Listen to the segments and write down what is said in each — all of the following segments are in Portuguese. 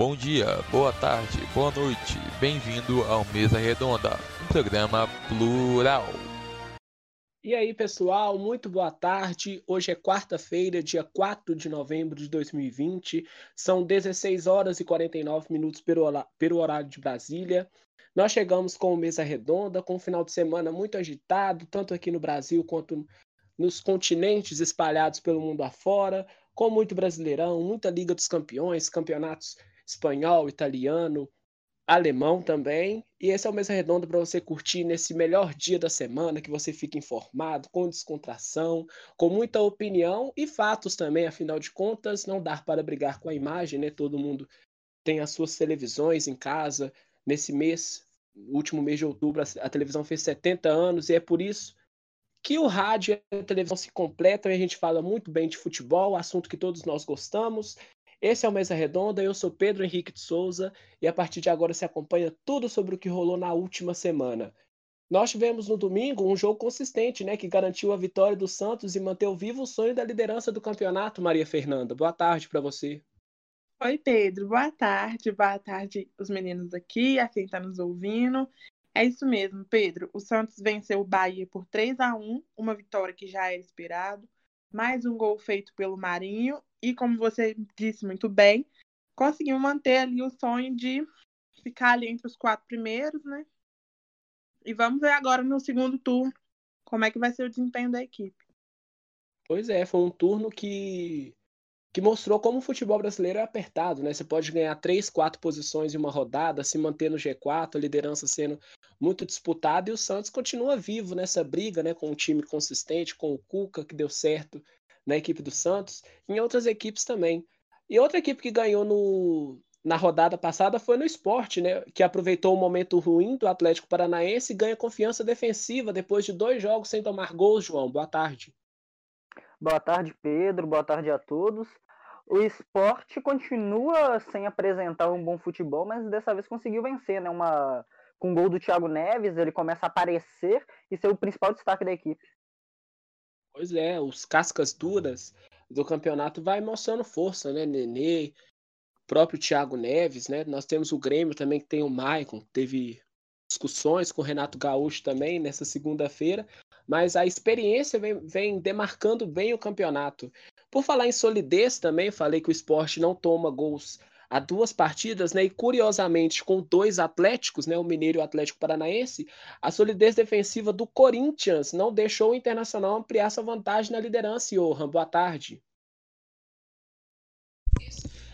Bom dia, boa tarde, boa noite, bem-vindo ao Mesa Redonda, um programa plural. E aí, pessoal, muito boa tarde. Hoje é quarta-feira, dia 4 de novembro de 2020. São 16 horas e 49 minutos pelo horário de Brasília. Nós chegamos com o Mesa Redonda, com um final de semana muito agitado, tanto aqui no Brasil quanto nos continentes espalhados pelo mundo afora, com muito brasileirão, muita Liga dos Campeões, campeonatos espanhol, italiano, alemão também. E esse é o Mesa Redonda para você curtir nesse melhor dia da semana, que você fique informado, com descontração, com muita opinião e fatos também, afinal de contas, não dá para brigar com a imagem, né? Todo mundo tem as suas televisões em casa. Nesse mês, último mês de outubro, a televisão fez 70 anos e é por isso que o rádio e a televisão se completam e a gente fala muito bem de futebol, assunto que todos nós gostamos. Esse é o Mesa Redonda, eu sou Pedro Henrique de Souza e a partir de agora se acompanha tudo sobre o que rolou na última semana. Nós tivemos no domingo um jogo consistente, né, que garantiu a vitória do Santos e manteve vivo o sonho da liderança do campeonato, Maria Fernanda. Boa tarde para você. Oi, Pedro. Boa tarde. Boa tarde os meninos aqui, a quem está nos ouvindo. É isso mesmo, Pedro. O Santos venceu o Bahia por 3 a 1 uma vitória que já era esperado. Mais um gol feito pelo Marinho e, como você disse muito bem, conseguiu manter ali o sonho de ficar ali entre os quatro primeiros, né? E vamos ver agora no segundo turno como é que vai ser o desempenho da equipe. Pois é, foi um turno que que mostrou como o futebol brasileiro é apertado, né? Você pode ganhar três, quatro posições em uma rodada, se manter no G4, a liderança sendo muito disputada, e o Santos continua vivo nessa briga, né? Com um time consistente, com o Cuca, que deu certo na equipe do Santos, e em outras equipes também. E outra equipe que ganhou no, na rodada passada foi no esporte, né? Que aproveitou o momento ruim do Atlético Paranaense e ganha confiança defensiva depois de dois jogos sem tomar gols, João. Boa tarde. Boa tarde, Pedro. Boa tarde a todos. O esporte continua sem apresentar um bom futebol, mas dessa vez conseguiu vencer, né? Uma... Com o gol do Thiago Neves, ele começa a aparecer e ser o principal destaque da equipe. Pois é, os cascas duras do campeonato vai mostrando força, né? Nenê, próprio Thiago Neves, né? Nós temos o Grêmio também, que tem o Maicon, teve discussões com o Renato Gaúcho também nessa segunda-feira, mas a experiência vem, vem demarcando bem o campeonato. Por falar em solidez também, falei que o esporte não toma gols há duas partidas, né? E curiosamente, com dois Atléticos, né? O Mineiro e o Atlético Paranaense, a solidez defensiva do Corinthians não deixou o Internacional ampliar sua vantagem na liderança. Johan, boa tarde.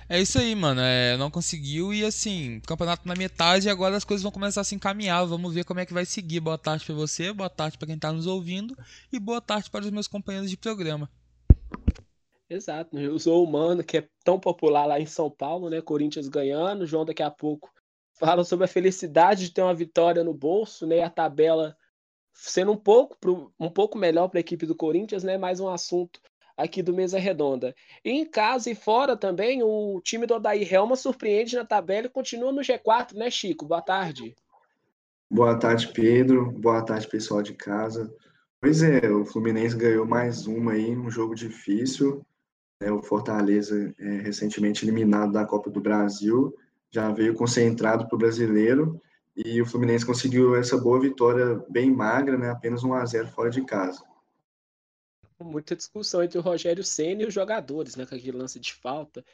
É isso aí, mano. É, não conseguiu e assim, campeonato na metade e agora as coisas vão começar a se encaminhar. Vamos ver como é que vai seguir. Boa tarde para você, boa tarde para quem tá nos ouvindo e boa tarde para os meus companheiros de programa. Exato, eu sou o Mano, que é tão popular lá em São Paulo, né? Corinthians ganhando. João daqui a pouco fala sobre a felicidade de ter uma vitória no bolso, né? A tabela sendo um pouco, um pouco melhor para a equipe do Corinthians, né? Mais um assunto aqui do Mesa Redonda. E em casa e fora também, o time do Odair Helma surpreende na tabela e continua no G4, né, Chico? Boa tarde. Boa tarde, Pedro. Boa tarde, pessoal de casa. Pois é, o Fluminense ganhou mais uma aí, um jogo difícil. É, o Fortaleza, é, recentemente eliminado da Copa do Brasil, já veio concentrado para o brasileiro e o Fluminense conseguiu essa boa vitória bem magra, né, apenas 1 a 0 fora de casa muita discussão entre o Rogério Senna e os jogadores, né, com aquele lance de falta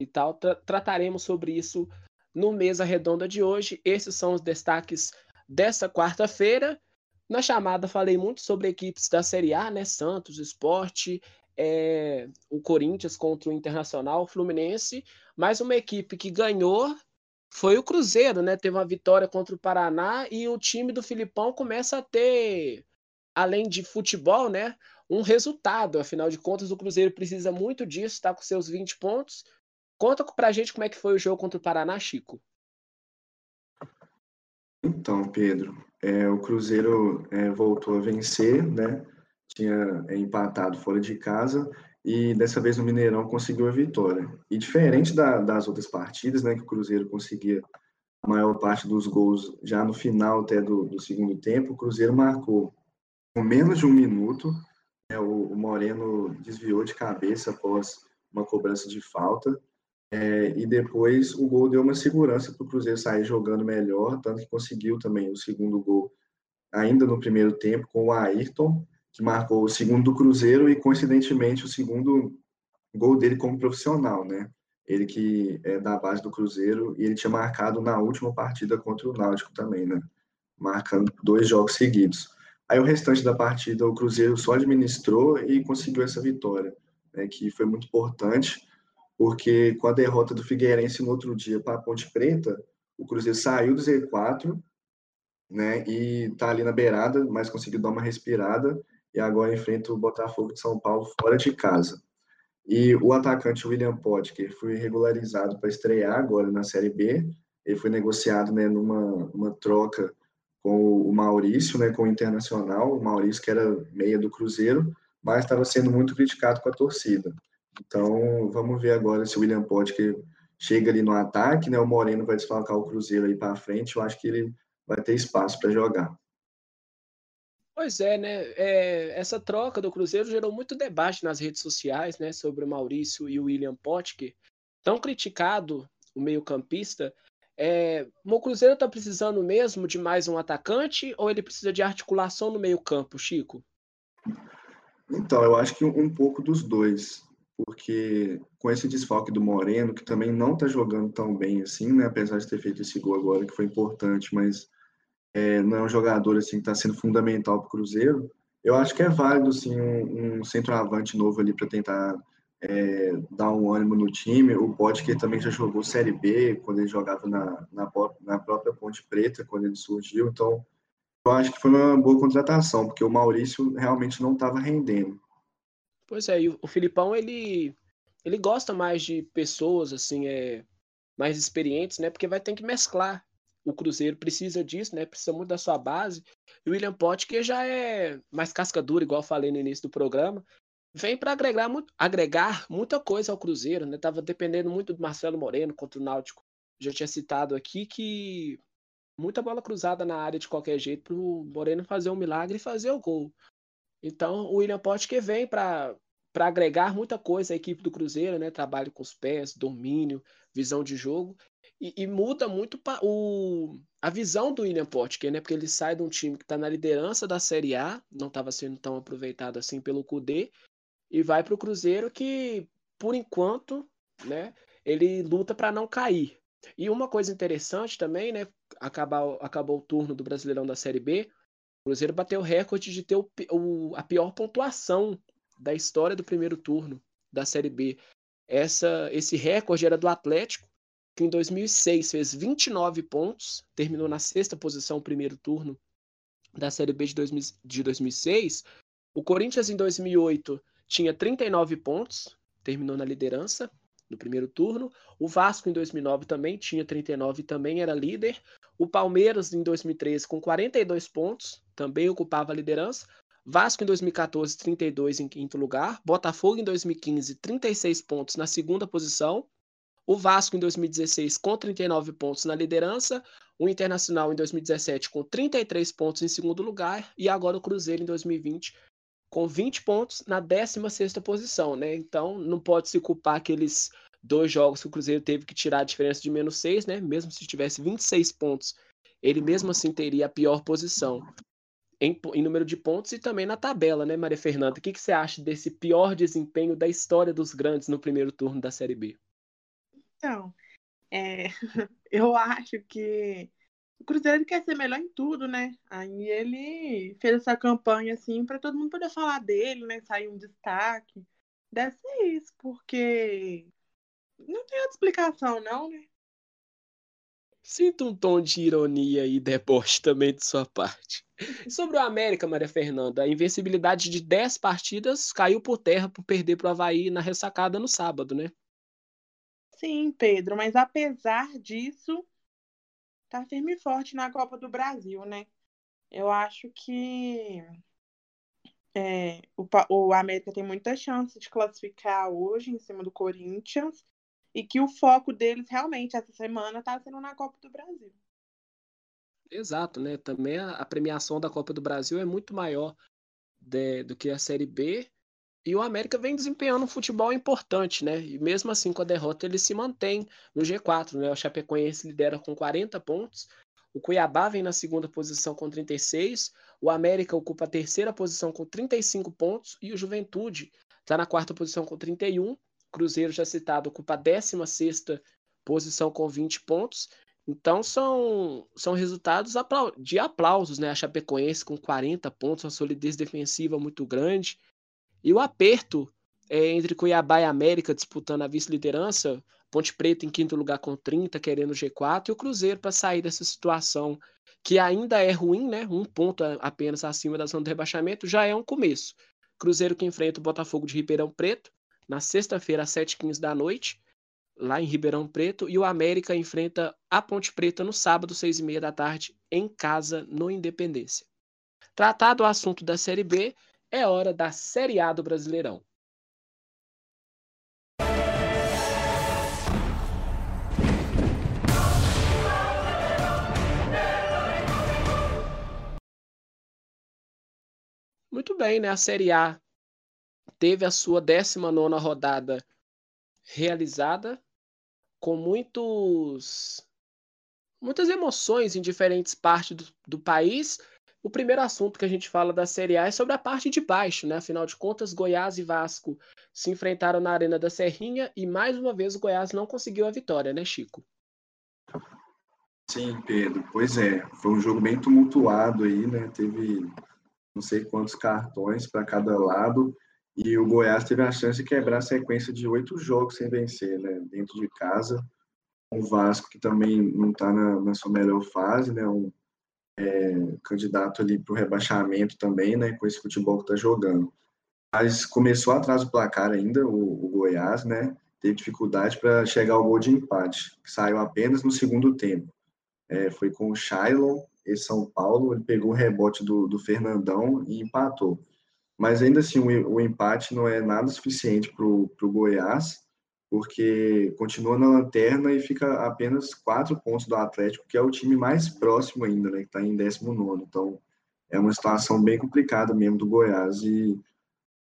e tal. Tra trataremos sobre isso no Mesa Redonda de hoje. Esses são os destaques dessa quarta-feira. Na chamada falei muito sobre equipes da Série A, né, Santos, Esporte, é, o Corinthians contra o Internacional, o Fluminense, mas uma equipe que ganhou foi o Cruzeiro, né? Teve uma vitória contra o Paraná e o time do Filipão começa a ter, além de futebol, né? Um resultado. Afinal de contas, o Cruzeiro precisa muito disso, está com seus 20 pontos. Conta pra gente como é que foi o jogo contra o Paraná, Chico. Então, Pedro, é, o Cruzeiro é, voltou a vencer, né? Tinha é, empatado fora de casa e dessa vez no Mineirão conseguiu a vitória. E diferente da, das outras partidas, né, que o Cruzeiro conseguia a maior parte dos gols já no final até do, do segundo tempo, o Cruzeiro marcou com menos de um minuto é, o, o, Moreno desviou de cabeça após uma cobrança de falta. É, e depois o gol deu uma segurança para o Cruzeiro sair jogando melhor, tanto que conseguiu também o segundo gol ainda no primeiro tempo com o Ayrton, que marcou o segundo do Cruzeiro e coincidentemente o segundo gol dele como profissional, né? Ele que é da base do Cruzeiro e ele tinha marcado na última partida contra o Náutico também, né? Marcando dois jogos seguidos. Aí o restante da partida o Cruzeiro só administrou e conseguiu essa vitória, né? Que foi muito importante porque com a derrota do Figueirense no outro dia para a Ponte Preta, o Cruzeiro saiu do Z4, né, e tá ali na beirada, mas conseguiu dar uma respirada e agora enfrenta o Botafogo de São Paulo fora de casa. E o atacante William Potker foi regularizado para estrear agora na Série B. Ele foi negociado, né, numa uma troca com o Maurício, né, com o Internacional, o Maurício que era meia do Cruzeiro, mas estava sendo muito criticado com a torcida. Então, vamos ver agora se o William Potker chega ali no ataque, né? O Moreno vai desfalcar o Cruzeiro aí para frente. Eu acho que ele vai ter espaço para jogar. Pois é, né? É, essa troca do Cruzeiro gerou muito debate nas redes sociais, né? Sobre o Maurício e o William Potker. Tão criticado o meio-campista. É, o Cruzeiro está precisando mesmo de mais um atacante ou ele precisa de articulação no meio-campo, Chico? Então, eu acho que um, pouco dos dois porque com esse desfalque do Moreno, que também não está jogando tão bem assim, né? apesar de ter feito esse gol agora, que foi importante, mas é, não é um jogador assim que está sendo fundamental para o Cruzeiro, eu acho que é válido sim um, um centroavante novo ali para tentar é, dar um ânimo no time. O que também já jogou Série B, quando ele jogava na, na, na própria Ponte Preta, quando ele surgiu, então eu acho que foi uma boa contratação, porque o Maurício realmente não estava rendendo. Pois é, e o Filipão, ele, ele gosta mais de pessoas, assim, é, mais experientes, né? Porque vai ter que mesclar. O Cruzeiro precisa disso, né? Precisa muito da sua base. E o William que já é mais casca dura, igual falei no início do programa, vem para agregar, agregar muita coisa ao Cruzeiro, né? Tava dependendo muito do Marcelo Moreno contra o Náutico. Já tinha citado aqui que muita bola cruzada na área de qualquer jeito para o Moreno fazer um milagre e fazer o gol. Então, o William Potker vem para para agregar muita coisa à equipe do Cruzeiro, né? Trabalho com os pés, domínio, visão de jogo. E, e muda muito o, a visão do William Potker, né? Porque ele sai de um time que está na liderança da Série A, não estava sendo tão aproveitado assim pelo Cudê, e vai para o Cruzeiro que, por enquanto, né? Ele luta para não cair. E uma coisa interessante também, né? Acabar, acabou o turno do Brasileirão da Série B. O Cruzeiro bateu o recorde de ter o, o, a pior pontuação da história do primeiro turno da Série B. Essa, esse recorde era do Atlético, que em 2006 fez 29 pontos, terminou na sexta posição no primeiro turno da Série B de, 2000, de 2006. O Corinthians em 2008 tinha 39 pontos, terminou na liderança no primeiro turno. O Vasco em 2009 também tinha 39 e também era líder. O Palmeiras em 2013 com 42 pontos, também ocupava a liderança. Vasco em 2014, 32 em quinto lugar. Botafogo em 2015, 36 pontos na segunda posição. O Vasco em 2016 com 39 pontos na liderança. O Internacional em 2017 com 33 pontos em segundo lugar. E agora o Cruzeiro em 2020 com 20 pontos na 16 posição, né? Então não pode se culpar aqueles dois jogos que o Cruzeiro teve que tirar a diferença de menos 6, né? Mesmo se tivesse 26 pontos, ele mesmo assim teria a pior posição em, em número de pontos e também na tabela, né, Maria Fernanda? O que, que você acha desse pior desempenho da história dos grandes no primeiro turno da Série B? Então, é, eu acho que o Cruzeiro quer ser melhor em tudo, né? Aí ele fez essa campanha assim para todo mundo poder falar dele, né? Sair um destaque. Deve ser isso, porque não tem outra explicação, não, né? Sinto um tom de ironia e deboche também de sua parte. Sobre o América, Maria Fernanda, a invencibilidade de 10 partidas caiu por terra por perder para o Havaí na ressacada no sábado, né? Sim, Pedro, mas apesar disso, tá firme e forte na Copa do Brasil, né? Eu acho que é, o, o América tem muita chance de classificar hoje em cima do Corinthians e que o foco deles realmente essa semana está sendo na Copa do Brasil. Exato, né? Também a, premiação da Copa do Brasil é muito maior de, do que a Série B E o América vem desempenhando um futebol importante, né? E mesmo assim, com a derrota, ele se mantém no G4, né? O Chapecoense lidera com 40 pontos, o Cuiabá vem na segunda posição com 36, o América ocupa a terceira posição com 35 pontos e o Juventude está na quarta posição com 31. Cruzeiro, já citado, ocupa a 16 posição com 20 pontos. Então são, são resultados de aplausos, né? A Chapecoense com 40 pontos, uma solidez defensiva muito grande. E o aperto é, entre Cuiabá e América disputando a vice-liderança, Ponte Preta em quinto lugar com 30, querendo o G4, e o Cruzeiro para sair dessa situação que ainda é ruim, né? Um ponto apenas acima da zona do rebaixamento, já é um começo. Cruzeiro que enfrenta o Botafogo de Ribeirão Preto na sexta-feira às 7h15 da noite, lá em Ribeirão Preto, e o América enfrenta a Ponte Preta no sábado, 6h30 da tarde, em casa, no Independência. Tratado o assunto da Série B, é hora da Série A do Brasileirão. Muito bem, né? A Série A teve a sua 19 rodada realizada com muitos muitas emoções em diferentes partes do, do, país. O primeiro assunto que a gente fala da Série A é sobre a parte de baixo, né? Afinal de contas, Goiás e Vasco se enfrentaram na Arena da Serrinha e mais uma vez o Goiás não conseguiu a vitória, né, Chico? Sim, Pedro. Pois é, foi um jogo bem tumultuado aí, né? Teve não sei quantos cartões para cada lado, e o Goiás teve a chance de quebrar a sequência de oito jogos sem vencer, né, dentro de casa. O Vasco, que também não está na, na, sua melhor fase, né, um é, candidato ali para o rebaixamento também, né, com esse futebol que está jogando. Mas começou atrás do placar ainda, o, o Goiás, né, teve dificuldade para chegar ao gol de empate, que saiu apenas no segundo tempo. É, foi com o Shailon, e São Paulo, ele pegou o rebote do, do Fernandão e empatou. Mas ainda assim, o, o empate não é nada suficiente para o Goiás, porque continua na lanterna e fica apenas quatro pontos do Atlético, que é o time mais próximo ainda, né, que está em 19. Então, é uma situação bem complicada mesmo do Goiás e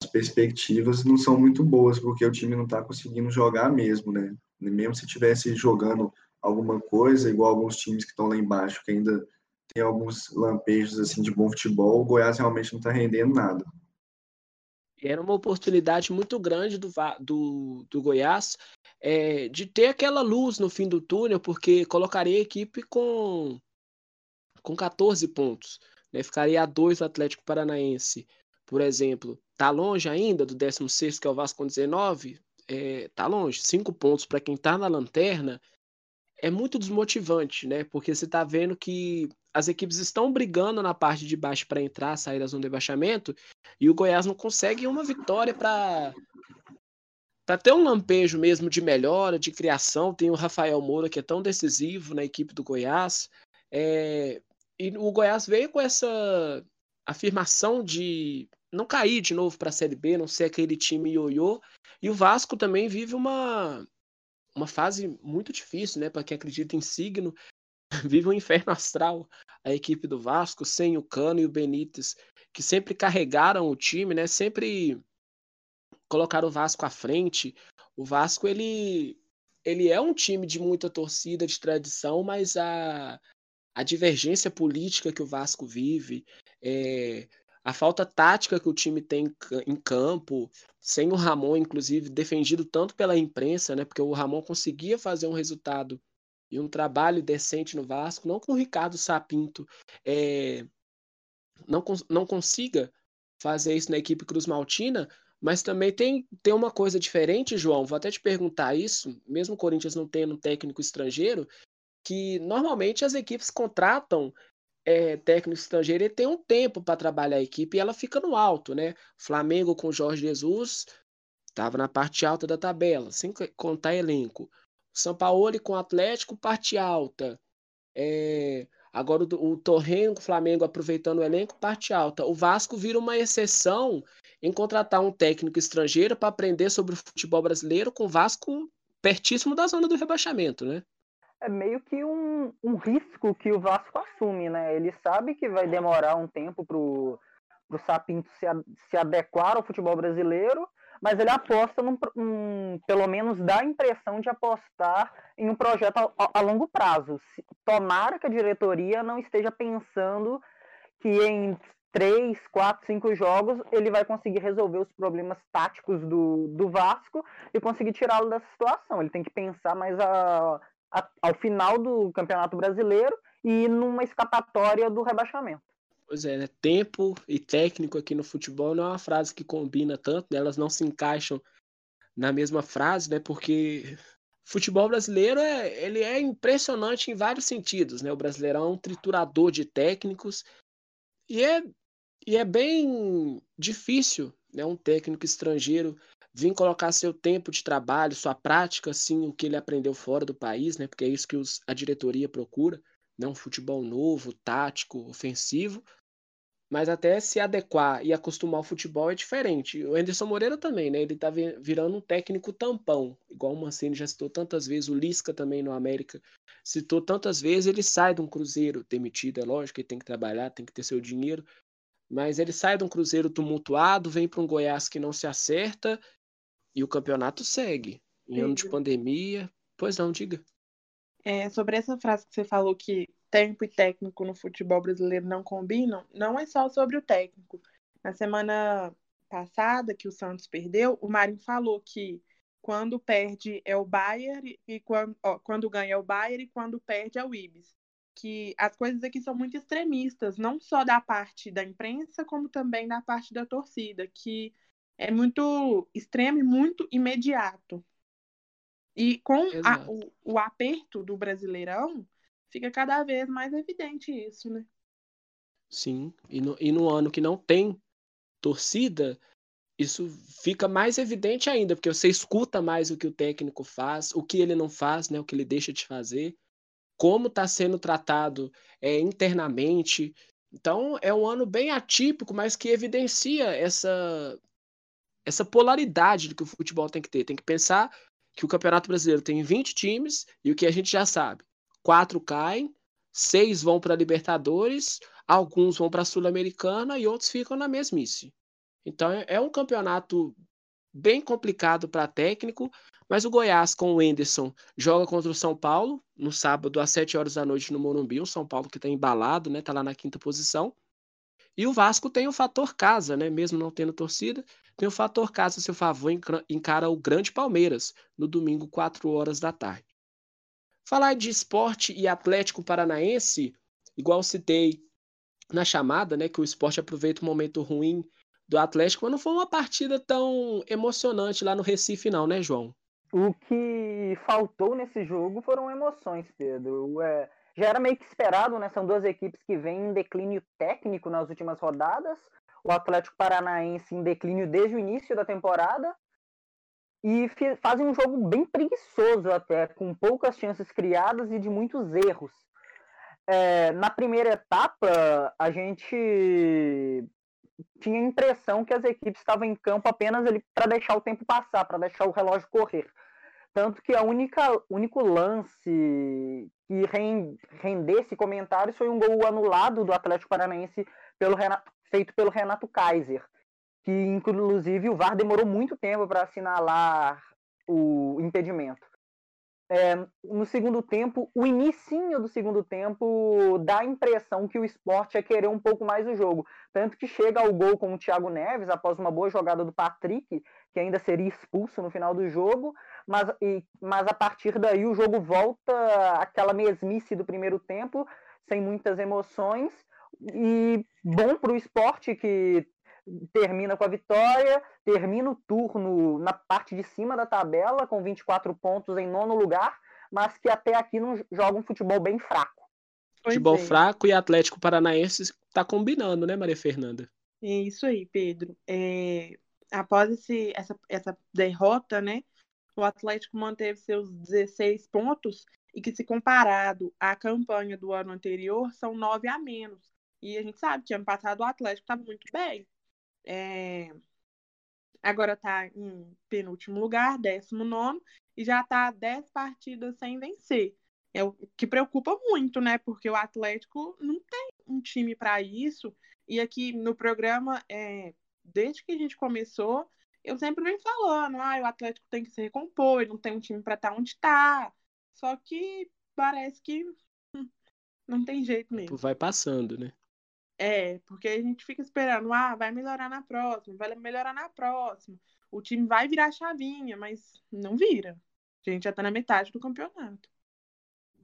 as perspectivas não são muito boas, porque o time não está conseguindo jogar mesmo, né? Mesmo se tivesse jogando alguma coisa, igual alguns times que estão lá embaixo, que ainda tem alguns lampejos assim de bom futebol, o Goiás realmente não está rendendo nada. Era uma oportunidade muito grande do, do, do Goiás é, de ter aquela luz no fim do túnel, porque colocaria a equipe com, com 14 pontos. Né? Ficaria a 2 do Atlético Paranaense, por exemplo. Tá longe ainda do 16, que é o Vasco com 19? É, tá longe. 5 pontos para quem está na lanterna é muito desmotivante, né? Porque você está vendo que as equipes estão brigando na parte de baixo para entrar, sair da zona de rebaixamento, e o Goiás não consegue uma vitória para para ter um lampejo mesmo de melhora, de criação. Tem o Rafael Moura, que é tão decisivo na equipe do Goiás. É... E o Goiás veio com essa afirmação de não cair de novo para a Série B, não ser aquele time ioiô. E o Vasco também vive uma, uma fase muito difícil, né? Para quem acredita em signo, vive um inferno astral a equipe do Vasco, sem o Cano e o Benítez, que sempre carregaram o time, né? Sempre colocaram o Vasco à frente. O Vasco, ele, ele é um time de muita torcida, de tradição, mas a, a divergência política que o Vasco vive, é, a falta tática que o time tem em campo, sem o Ramon, inclusive, defendido tanto pela imprensa, né? Porque o Ramon conseguia fazer um resultado e um trabalho decente no Vasco, não que o Ricardo Sapinto é, não, não consiga fazer isso na equipe Cruz Maltina, mas também tem, tem uma coisa diferente, João. Vou até te perguntar isso, mesmo o Corinthians não tendo um técnico estrangeiro, que normalmente as equipes contratam é, técnico estrangeiro e tem um tempo para trabalhar a equipe e ela fica no alto, né? Flamengo com Jorge Jesus estava na parte alta da tabela, sem contar elenco. São Paulo com o Atlético, parte alta. É, agora o, o Torreno com o Flamengo aproveitando o elenco, parte alta. O Vasco vira uma exceção em contratar um técnico estrangeiro para aprender sobre o futebol brasileiro com o Vasco pertíssimo da zona do rebaixamento, né? É meio que um, um risco que o Vasco assume, né? Ele sabe que vai demorar um tempo pro, o Sapinto se, se adequar ao futebol brasileiro, mas ele aposta, num, um, pelo menos dá a impressão de apostar em um projeto a, a, longo prazo. Se, tomara que a diretoria não esteja pensando que em três, quatro, cinco jogos ele vai conseguir resolver os problemas táticos do, do Vasco e conseguir tirá-lo dessa situação. Ele tem que pensar mais a, a, ao final do Campeonato Brasileiro e numa escapatória do rebaixamento. Pois é, né? tempo e técnico aqui no futebol não é uma frase que combina tanto, né? elas não se encaixam na mesma frase, né? Porque futebol brasileiro é, ele é impressionante em vários sentidos, né? O Brasileirão é um triturador de técnicos e é, e é bem difícil, né? Um técnico estrangeiro vir colocar seu tempo de trabalho, sua prática, assim, o que ele aprendeu fora do país, né? Porque é isso que os, a diretoria procura, né? Um futebol novo, tático, ofensivo, mas até se adequar e acostumar ao futebol é diferente. O Anderson Moreira também, né? Ele tá virando um técnico tampão, igual o Mancini já citou tantas vezes, o Lisca também no América citou tantas vezes, ele sai de um Cruzeiro demitido, é lógico, ele tem que trabalhar, tem que ter seu dinheiro, mas ele sai de um Cruzeiro tumultuado, vem para um Goiás que não se acerta e o campeonato segue. Em ano de pandemia, pois não, diga. É, sobre essa frase que você falou que tempo e técnico no futebol brasileiro não combinam, não é só sobre o técnico. Na semana passada, que o Santos perdeu, o Marinho falou que quando perde é o Bayern e quando, ó, quando ganha é o Bayern e quando perde é o Ibis. Que as coisas aqui são muito extremistas, não só da parte da imprensa, como também da parte da torcida, que é muito extremo e muito imediato. E com a, o, o aperto do Brasileirão, fica cada vez mais evidente isso, né? Sim, e no, e no ano que não tem torcida, isso fica mais evidente ainda, porque você escuta mais o que o técnico faz, o que ele não faz, né, o que ele deixa de fazer, como está sendo tratado é, internamente. Então, é um ano bem atípico, mas que evidencia essa, essa polaridade que o futebol tem que ter. Tem que pensar que o Campeonato Brasileiro tem 20 times e o que a gente já sabe, quatro caem, seis vão para Libertadores, alguns vão para a Sul-Americana e outros ficam na mesmice. Então é, é um campeonato bem complicado para técnico, mas o Goiás com o Enderson joga contra o São Paulo no sábado às 7 horas da noite no Morumbi, o São Paulo que está embalado, né, tá lá na quinta posição. E o Vasco tem o fator casa, né, mesmo não tendo torcida, tem o fator casa a seu favor, encara o grande Palmeiras no domingo, 4 horas da tarde. Falar de esporte e Atlético Paranaense, igual citei na chamada, né, que o esporte aproveita o momento ruim do Atlético, mas não foi uma partida tão emocionante lá no Recife, não, né, João? O que faltou nesse jogo foram emoções, Pedro. É, já era meio que esperado, né? São duas equipes que vêm em declínio técnico nas últimas rodadas. O Atlético Paranaense em declínio desde o início da temporada e fazem um jogo bem preguiçoso até, com poucas chances criadas e de muitos erros. É, na primeira etapa, a gente tinha a impressão que as equipes estavam em campo apenas para deixar o tempo passar, para deixar o relógio correr. Tanto que a única único lance que rendesse comentários foi um gol anulado do Atlético Paranaense pelo Renato, feito pelo Renato Kaiser que inclusive o VAR demorou muito tempo para assinalar o impedimento. É, no segundo tempo, o inicinho do segundo tempo dá a impressão que o esporte é querer um pouco mais o jogo. Tanto que chega ao gol com o Thiago Neves, após uma boa jogada do Patrick, que ainda seria expulso no final do jogo, mas, e, mas a partir daí o jogo volta àquela mesmice do primeiro tempo, sem muitas emoções, e bom para o esporte que termina com a vitória, termina o turno na parte de cima da tabela, com 24 pontos em nono lugar, mas que até aqui não joga um futebol bem fraco. Futebol é. fraco e Atlético Paranaense está combinando, né, Maria Fernanda? É isso aí, Pedro. É, após esse, essa, essa derrota, né, o Atlético manteve seus 16 pontos e que, se comparado à campanha do ano anterior, são nove a menos. E a gente sabe que ano passado o Atlético estava muito bem. É... Agora está em penúltimo lugar, décimo nono, e já está 10 partidas sem vencer. É o que preocupa muito, né? Porque o Atlético não tem um time para isso E aqui no programa, é, desde que a gente começou, eu sempre venho falando, ah, o Atlético tem que se recompor, não tem um time para estar tá onde está. Só que parece que hum, não tem jeito mesmo. Vai passando, né? É, porque a gente fica esperando, ah, vai melhorar na próxima, vai melhorar na próxima. O time vai virar chavinha, mas não vira. A gente já tá na metade do campeonato.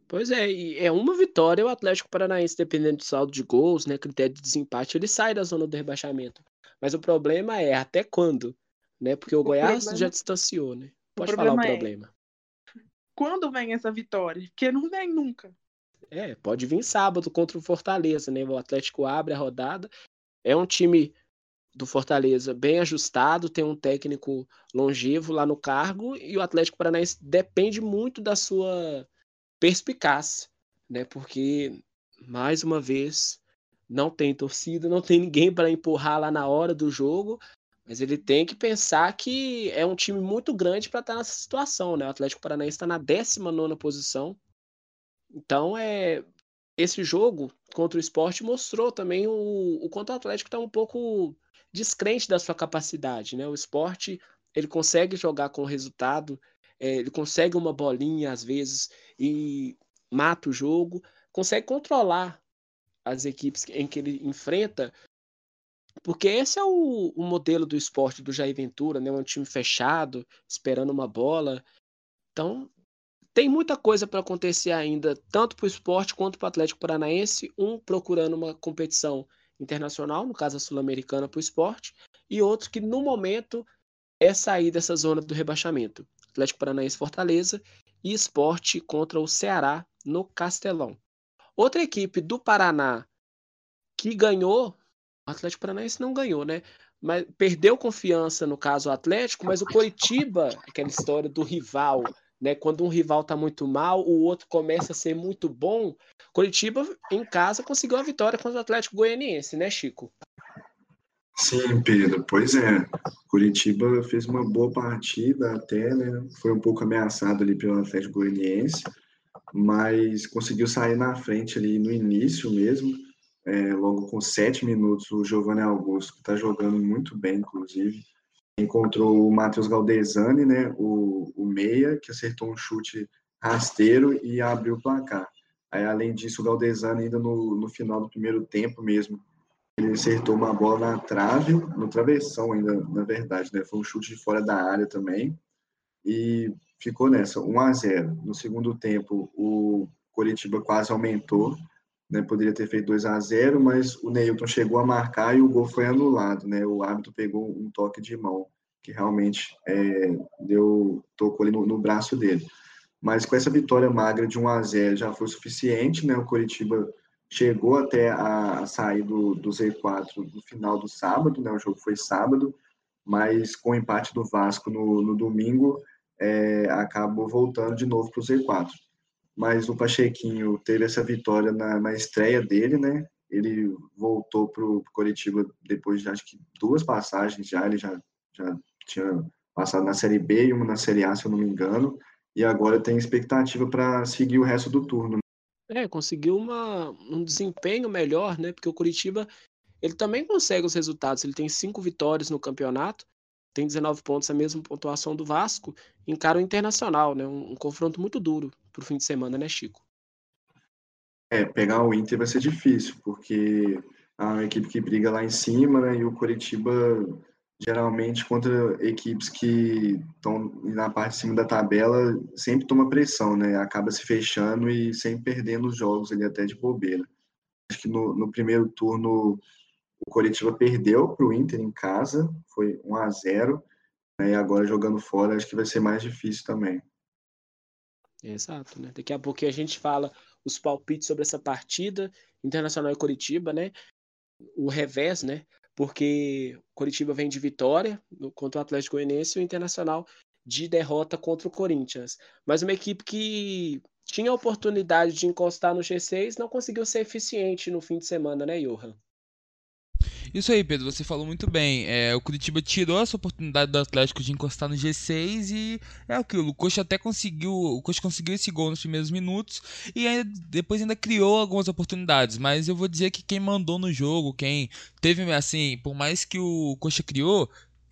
Pois é, e é uma vitória o Atlético Paranaense, dependendo do saldo de gols, né, critério de desempate, ele sai da zona do rebaixamento. Mas o problema é até quando, né? Porque o, o Goiás problema... já distanciou, né? Pode falar o problema. É... Quando vem essa vitória? Porque não vem nunca. É, pode vir sábado contra o Fortaleza, né? O Atlético abre a rodada. É um time do Fortaleza bem ajustado, tem um técnico longevo lá no cargo e o Atlético Paranaense depende muito da sua perspicácia, né? Porque mais uma vez não tem torcida, não tem ninguém para empurrar lá na hora do jogo, mas ele tem que pensar que é um time muito grande para estar nessa situação, né? O Atlético Paranaense está na 19 posição, então, é, esse jogo contra o esporte mostrou também o, o quanto o Atlético está um pouco descrente da sua capacidade. Né? O esporte ele consegue jogar com resultado, é, ele consegue uma bolinha às vezes e mata o jogo, consegue controlar as equipes em que ele enfrenta, porque esse é o, o modelo do esporte do Jair Ventura, né? um time fechado, esperando uma bola. Então, tem muita coisa para acontecer ainda, tanto para o esporte quanto para o Atlético Paranaense, um procurando uma competição internacional, no caso a sul-americana para o esporte, e outro que no momento é sair dessa zona do rebaixamento. Atlético Paranaense Fortaleza e esporte contra o Ceará no Castelão. Outra equipe do Paraná que ganhou, o Atlético Paranaense não ganhou, né? Mas perdeu confiança no caso o Atlético, mas o Coritiba, aquela história do rival né? Quando um rival está muito mal, o outro começa a ser muito bom. Curitiba, em casa, conseguiu a vitória contra o Atlético Goianiense, né, Chico? Sim, Pedro. Pois é. Curitiba fez uma boa partida até, né? Foi um pouco ameaçado ali pelo Atlético Goianiense, mas conseguiu sair na frente ali no início mesmo. É, logo com sete minutos, o Giovanni Augusto está jogando muito bem, inclusive encontrou o Matheus Galdesani, né, o, o meia, que acertou um chute rasteiro e abriu o placar. Aí, além disso, o Galdesani, ainda no, no final do primeiro tempo mesmo, ele acertou uma bola na trave, no travessão ainda, na verdade, né? Foi um chute de fora da área também. E ficou nessa, 1 a 0 No segundo tempo, o Coritiba quase aumentou, né? Poderia ter feito 2 a 0 mas o Neilton chegou a marcar e o gol foi anulado, né? O árbitro pegou um toque de mão que realmente é, deu tocou ali no, no, braço dele. Mas com essa vitória magra de 1 a 0 já foi suficiente, né? O Coritiba chegou até a, sair do, do Z4 no final do sábado, né? O jogo foi sábado, mas com o empate do Vasco no, no domingo, é, acabou voltando de novo para o Z4. Mas o Pachequinho teve essa vitória na, na estreia dele, né? Ele voltou para o Coritiba depois de acho que duas passagens já, ele já, já tinha passado na Série B e uma na Série A, se eu não me engano, e agora tem expectativa para seguir o resto do turno. É, conseguiu uma, um desempenho melhor, né? Porque o Curitiba ele também consegue os resultados. Ele tem cinco vitórias no campeonato, tem 19 pontos, a mesma pontuação do Vasco, encara o Internacional, né? Um, um confronto muito duro para o fim de semana, né, Chico? É, pegar o Inter vai ser difícil, porque é uma equipe que briga lá em cima, né? E o Curitiba geralmente contra equipes que estão na parte de cima da tabela sempre toma pressão, né? Acaba se fechando e sempre perdendo os jogos ali até de bobeira. Acho que no, no primeiro turno o Coritiba perdeu para o Inter em casa, foi 1 a 0 né? e agora jogando fora acho que vai ser mais difícil também. Exato, né? Daqui a pouco a gente fala os palpites sobre essa partida, Internacional e Coritiba, né? O revés, né? porque Curitiba vem de vitória contra o Atlético Goianiense e o Internacional de derrota contra o Corinthians. Mas uma equipe que tinha a oportunidade de encostar no G6 não conseguiu ser eficiente no fim de semana, né, Johan? Isso aí, Pedro, você falou muito bem. É, o Curitiba tirou essa oportunidade do Atlético de encostar no G6 e é aquilo. O Coxa até conseguiu, o Coxa conseguiu esse gol nos primeiros minutos e depois ainda criou algumas oportunidades. Mas eu vou dizer que quem mandou no jogo, quem teve assim, por mais que o Coxa criou,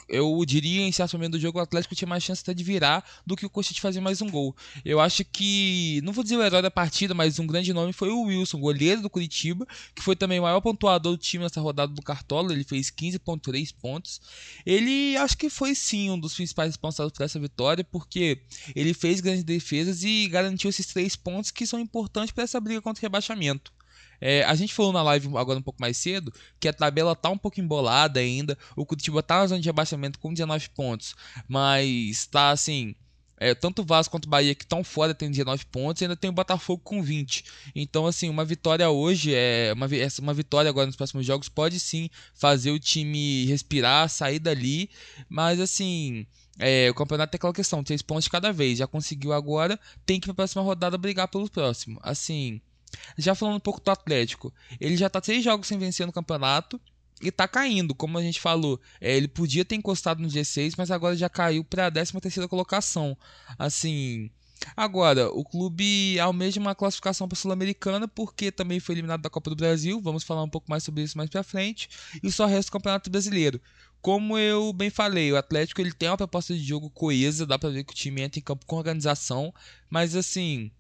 eu diria em certo momento do jogo o Atlético tinha mais chance até de virar do que o Coxa de fazer mais um gol. Eu acho que, não vou dizer o herói da partida, mas um grande nome foi o Wilson, goleiro do Curitiba, que foi também o maior pontuador do time nessa rodada do Cartola, ele fez 15.3 pontos. Ele acho que foi sim um dos principais responsáveis por essa vitória, porque ele fez grandes defesas e garantiu esses três pontos que são importantes para essa briga contra o rebaixamento. É, a gente falou na live agora um pouco mais cedo que a tabela tá um pouco embolada ainda. O Curitiba tá na zona de rebaixamento com 19 pontos, mas tá assim. É, tanto o Vasco quanto o Bahia que estão fora tem 19 pontos e ainda tem o Botafogo com 20. Então, assim, uma vitória hoje, é uma, uma vitória agora nos próximos jogos pode sim fazer o time respirar, sair dali. Mas, assim, é, o campeonato tem aquela questão: 3 pontos cada vez. Já conseguiu agora, tem que ir próxima rodada brigar pelo próximo. Assim. Já falando um pouco do Atlético, ele já tá seis jogos sem vencer no campeonato e tá caindo, como a gente falou. É, ele podia ter encostado no G6, mas agora já caiu para a 13 terceira colocação. Assim, Agora, o clube almeja uma classificação para a Sul-Americana porque também foi eliminado da Copa do Brasil. Vamos falar um pouco mais sobre isso mais para frente. E só resta o Campeonato Brasileiro. Como eu bem falei, o Atlético ele tem uma proposta de jogo coesa, dá para ver que o time entra em campo com organização, mas assim,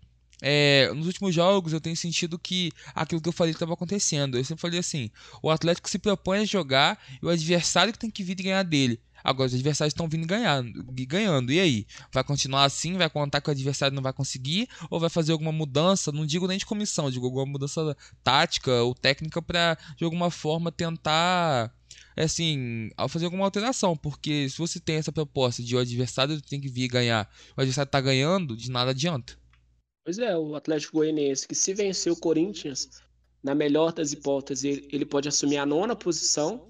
é, nos últimos jogos eu tenho sentido que aquilo que eu falei estava acontecendo. Eu sempre falei assim: o Atlético se propõe a jogar e o adversário que tem que vir e ganhar dele. Agora, os adversários estão vindo ganhando, ganhando. E aí? Vai continuar assim? Vai contar que o adversário não vai conseguir? Ou vai fazer alguma mudança? Não digo nem de comissão, digo alguma mudança tática ou técnica para, de alguma forma, tentar assim, fazer alguma alteração, porque se você tem essa proposta de o adversário tem que vir ganhar, o adversário está ganhando, de nada adianta. Pois é, o Atlético Goianiense que se vencer o Corinthians, na melhor das hipóteses, ele pode assumir a nona posição.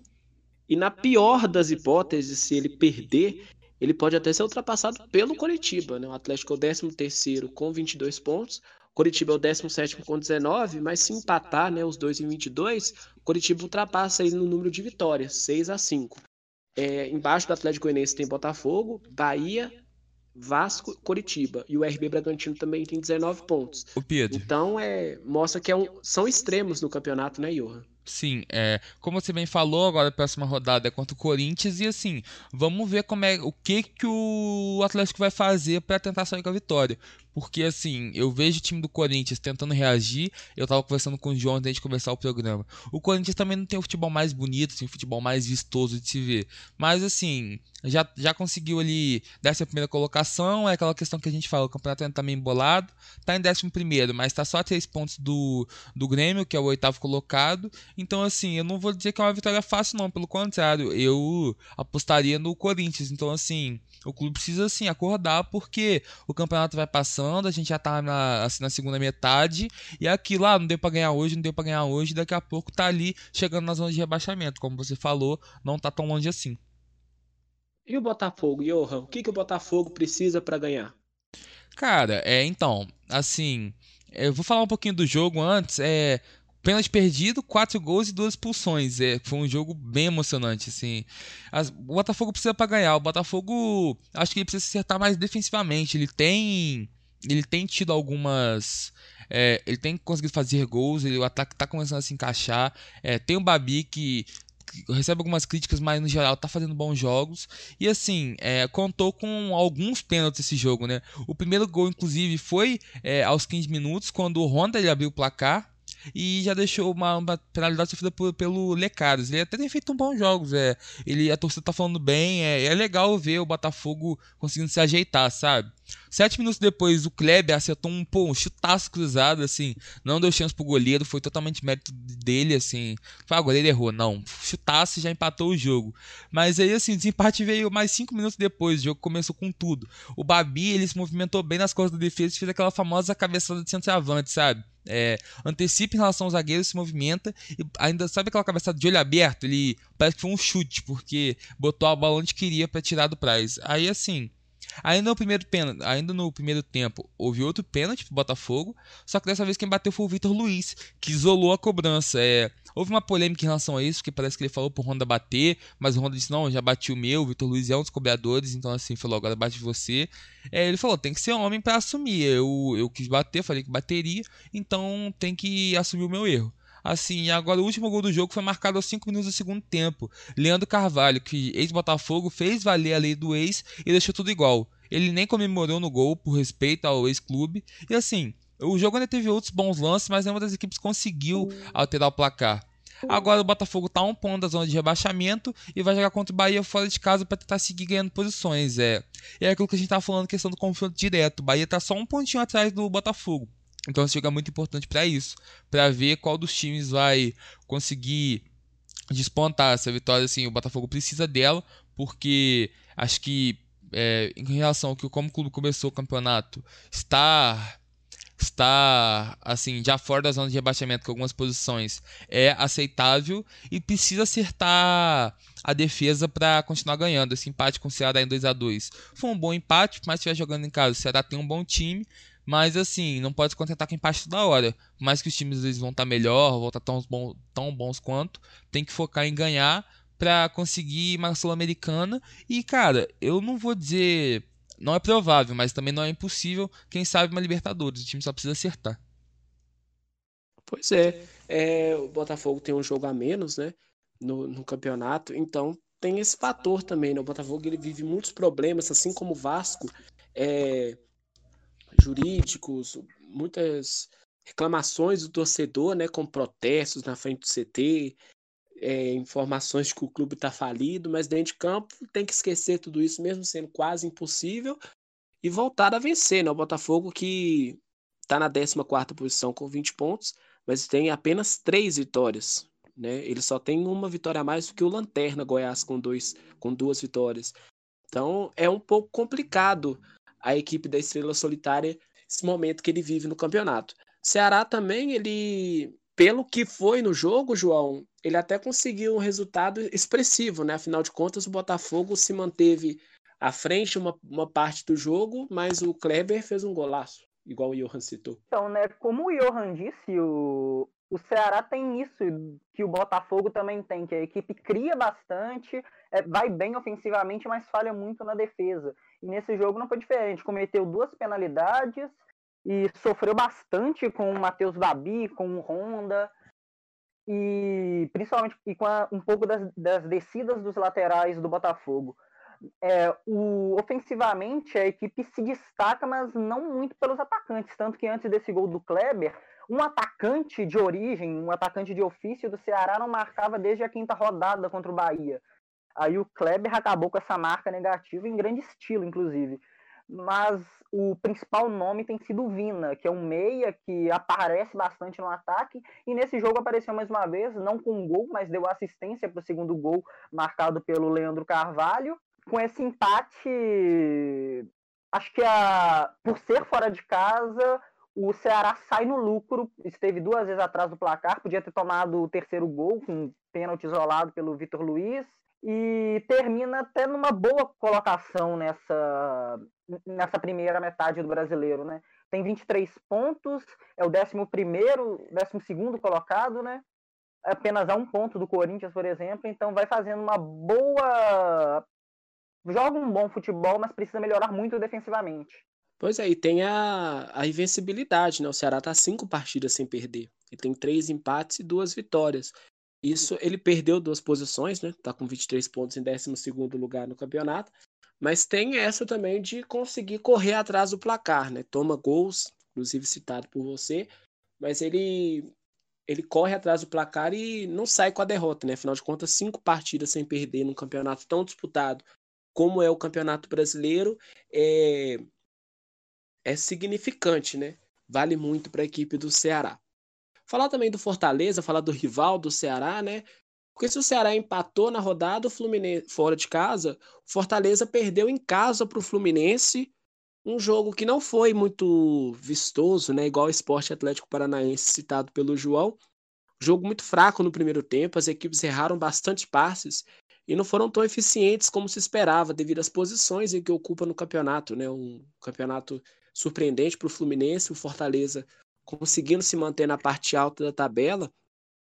E na pior das hipóteses, se ele perder, ele pode até ser ultrapassado pelo Coritiba. Né? O Atlético é o 13º com 22 pontos, Coritiba é o 17º com 19, mas se empatar né, os dois em 22, o Coritiba ultrapassa ele no número de vitórias, 6 a 5. É, embaixo do Atlético Goianiense tem Botafogo, Bahia, Vasco, Coritiba. E o RB Bragantino também tem 19 pontos. O Pedro. Então, é, mostra que é um, são extremos no campeonato, né, Johan? Sim, é, como você bem falou, agora a próxima rodada é contra o Corinthians e assim, vamos ver como é o que que o Atlético vai fazer para tentar sair com a vitória. Porque assim, eu vejo o time do Corinthians tentando reagir. Eu tava conversando com o João antes de começar o programa. O Corinthians também não tem o futebol mais bonito, assim, o futebol mais vistoso de se ver. Mas assim, já, já conseguiu ali dessa primeira colocação. É aquela questão que a gente fala, o campeonato ainda tá meio embolado. Tá em décimo primeiro, mas tá só a três pontos do, do Grêmio, que é o oitavo colocado. Então, assim, eu não vou dizer que é uma vitória fácil, não. Pelo contrário, eu apostaria no Corinthians. Então, assim, o clube precisa, assim, acordar, porque o campeonato vai passando a gente já tá na, assim, na segunda metade, e aquilo, ah, não deu para ganhar hoje, não deu para ganhar hoje, daqui a pouco tá ali chegando na zona de rebaixamento, como você falou, não tá tão longe assim. E o Botafogo, Johan? O que, que o Botafogo precisa para ganhar? Cara, é, então, assim, eu vou falar um pouquinho do jogo antes, é, pênalti perdido, quatro gols e duas expulsões. É, foi um jogo bem emocionante, assim. As, o Botafogo precisa para ganhar. O Botafogo, acho que ele precisa acertar mais defensivamente. Ele tem ele tem tido algumas. É, ele tem conseguido fazer gols, ele, o ataque está começando a se encaixar. É, tem o Babi que, que, recebe algumas críticas, mas no geral está fazendo bons jogos. E assim, é, contou com alguns pênaltis esse jogo, né? O primeiro gol, inclusive, foi é, aos 15 minutos, quando o Honda ele abriu o placar e já deixou uma, uma penalidade sofrida por, pelo Lecaros. Ele até tem feito um bons jogos, é. Ele, a torcida tá falando bem, é, é legal ver o Botafogo conseguindo se ajeitar, sabe? Sete minutos depois, o Kleber acertou um, pô, um chutaço cruzado, assim. Não deu chance pro goleiro, foi totalmente mérito dele, assim. Foi, ah, o goleiro errou. Não, chutaço já empatou o jogo. Mas aí, assim, o desempate veio mais cinco minutos depois. O jogo começou com tudo. O Babi, ele se movimentou bem nas costas da defesa e fez aquela famosa cabeçada de centroavante, sabe? É, antecipa em relação ao zagueiro, se movimenta e ainda sabe aquela cabeçada de olho aberto? Ele parece que foi um chute, porque botou a bola onde queria para tirar do Price. Aí assim, Ainda no primeiro ainda no primeiro tempo, houve outro pênalti pro Botafogo, só que dessa vez quem bateu foi o Vitor Luiz, que isolou a cobrança. É, houve uma polêmica em relação a isso, que parece que ele falou pro Honda bater, mas o Honda disse: "Não, já bati o meu, o Vitor Luiz é um dos cobradores, então assim, falou: "Agora bate você". É, ele falou: "Tem que ser homem para assumir. Eu eu quis bater, falei que bateria, então tem que assumir o meu erro". Assim, agora o último gol do jogo foi marcado aos 5 minutos do segundo tempo. Leandro Carvalho, que ex-Botafogo, fez valer a lei do ex e deixou tudo igual. Ele nem comemorou no gol por respeito ao ex-clube. E assim, o jogo ainda teve outros bons lances, mas nenhuma das equipes conseguiu alterar o placar. Agora o Botafogo está um ponto da zona de rebaixamento e vai jogar contra o Bahia fora de casa para tentar seguir ganhando posições. É, é aquilo que a gente estava falando, questão do confronto direto. O Bahia está só um pontinho atrás do Botafogo. Então esse jogo é muito importante para isso, para ver qual dos times vai conseguir despontar essa vitória. Assim, o Botafogo precisa dela, porque acho que é, em relação ao que como o clube começou o campeonato, está está assim já fora da zona de rebaixamento com algumas posições é aceitável e precisa acertar a defesa para continuar ganhando. Esse empate com o Ceará em 2 a 2 foi um bom empate, mas estiver jogando em casa, o Ceará tem um bom time mas assim, não pode se contentar com empate toda hora. Por mais que os times eles vão estar tá melhor, vão estar tá tão, bom, tão bons quanto, tem que focar em ganhar para conseguir uma Sul-Americana. E cara, eu não vou dizer. Não é provável, mas também não é impossível. Quem sabe uma Libertadores. O time só precisa acertar. Pois é. é o Botafogo tem um jogo a menos, né? No, no campeonato. Então tem esse fator também. Né? O Botafogo ele vive muitos problemas, assim como o Vasco. É, jurídicos, muitas reclamações do torcedor, né, com protestos na frente do CT, é, informações de que o clube está falido, mas dentro de campo tem que esquecer tudo isso, mesmo sendo quase impossível, e voltar a vencer. Né? O Botafogo que está na 14 posição com 20 pontos, mas tem apenas três vitórias. Né? Ele só tem uma vitória a mais do que o Lanterna Goiás com, dois, com duas vitórias. Então é um pouco complicado a equipe da Estrela Solitária esse momento que ele vive no campeonato. Ceará também, ele, pelo que foi no jogo, João, ele até conseguiu um resultado expressivo, né? Afinal de contas, o Botafogo se manteve à frente uma, uma parte do jogo, mas o Kleber fez um golaço, igual o Johan citou. Então, né, como o Johan disse, o, o Ceará tem isso que o Botafogo também tem, que a equipe cria bastante, é, vai bem ofensivamente, mas falha muito na defesa. E nesse jogo não foi diferente. Cometeu duas penalidades e sofreu bastante com o Matheus Babi, com o Honda. E principalmente e com a, um pouco das, das, descidas dos laterais do Botafogo. É, o, ofensivamente, a equipe se destaca, mas não muito pelos atacantes. Tanto que antes desse gol do Kleber, um atacante de origem, um atacante de ofício do Ceará não marcava desde a quinta rodada contra o Bahia. Aí o Kleber acabou com essa marca negativa em grande estilo, inclusive. Mas o principal nome tem sido o Vina, que é um meia que aparece bastante no ataque. E nesse jogo apareceu mais uma vez, não com gol, mas deu assistência para o segundo gol marcado pelo Leandro Carvalho. Com esse empate, acho que a, por ser fora de casa, o Ceará sai no lucro, esteve duas vezes atrás do placar, podia ter tomado o terceiro gol com um pênalti isolado pelo Vitor Luiz, e termina até numa boa colocação nessa, nessa primeira metade do brasileiro, né? Tem 23 pontos, é o 11 12 colocado, né? Apenas a um ponto do Corinthians, por exemplo, então vai fazendo uma boa. Joga um bom futebol, mas precisa melhorar muito defensivamente. Pois é, e tem a, a invencibilidade, né? O Ceará tá cinco partidas sem perder. Ele tem três empates e duas vitórias. Isso, ele perdeu duas posições, né? Tá com 23 pontos em 12 lugar no campeonato. Mas tem essa também de conseguir correr atrás do placar, né? Toma gols, inclusive citado por você, mas ele ele corre atrás do placar e não sai com a derrota, né? Afinal de contas, cinco partidas sem perder num campeonato tão disputado como é o Campeonato Brasileiro é, é significante, né? Vale muito para a equipe do Ceará. Falar também do Fortaleza, falar do rival do Ceará, né? Porque se o Ceará empatou na rodada, o Fluminense fora de casa, o Fortaleza perdeu em casa para o Fluminense, um jogo que não foi muito vistoso, né? Igual o Esporte Atlético Paranaense citado pelo João. Jogo muito fraco no primeiro tempo, as equipes erraram bastante passes e não foram tão eficientes como se esperava, devido às posições em que ocupa no campeonato, né? Um campeonato surpreendente para o Fluminense, o Fortaleza conseguindo se manter na parte alta da tabela.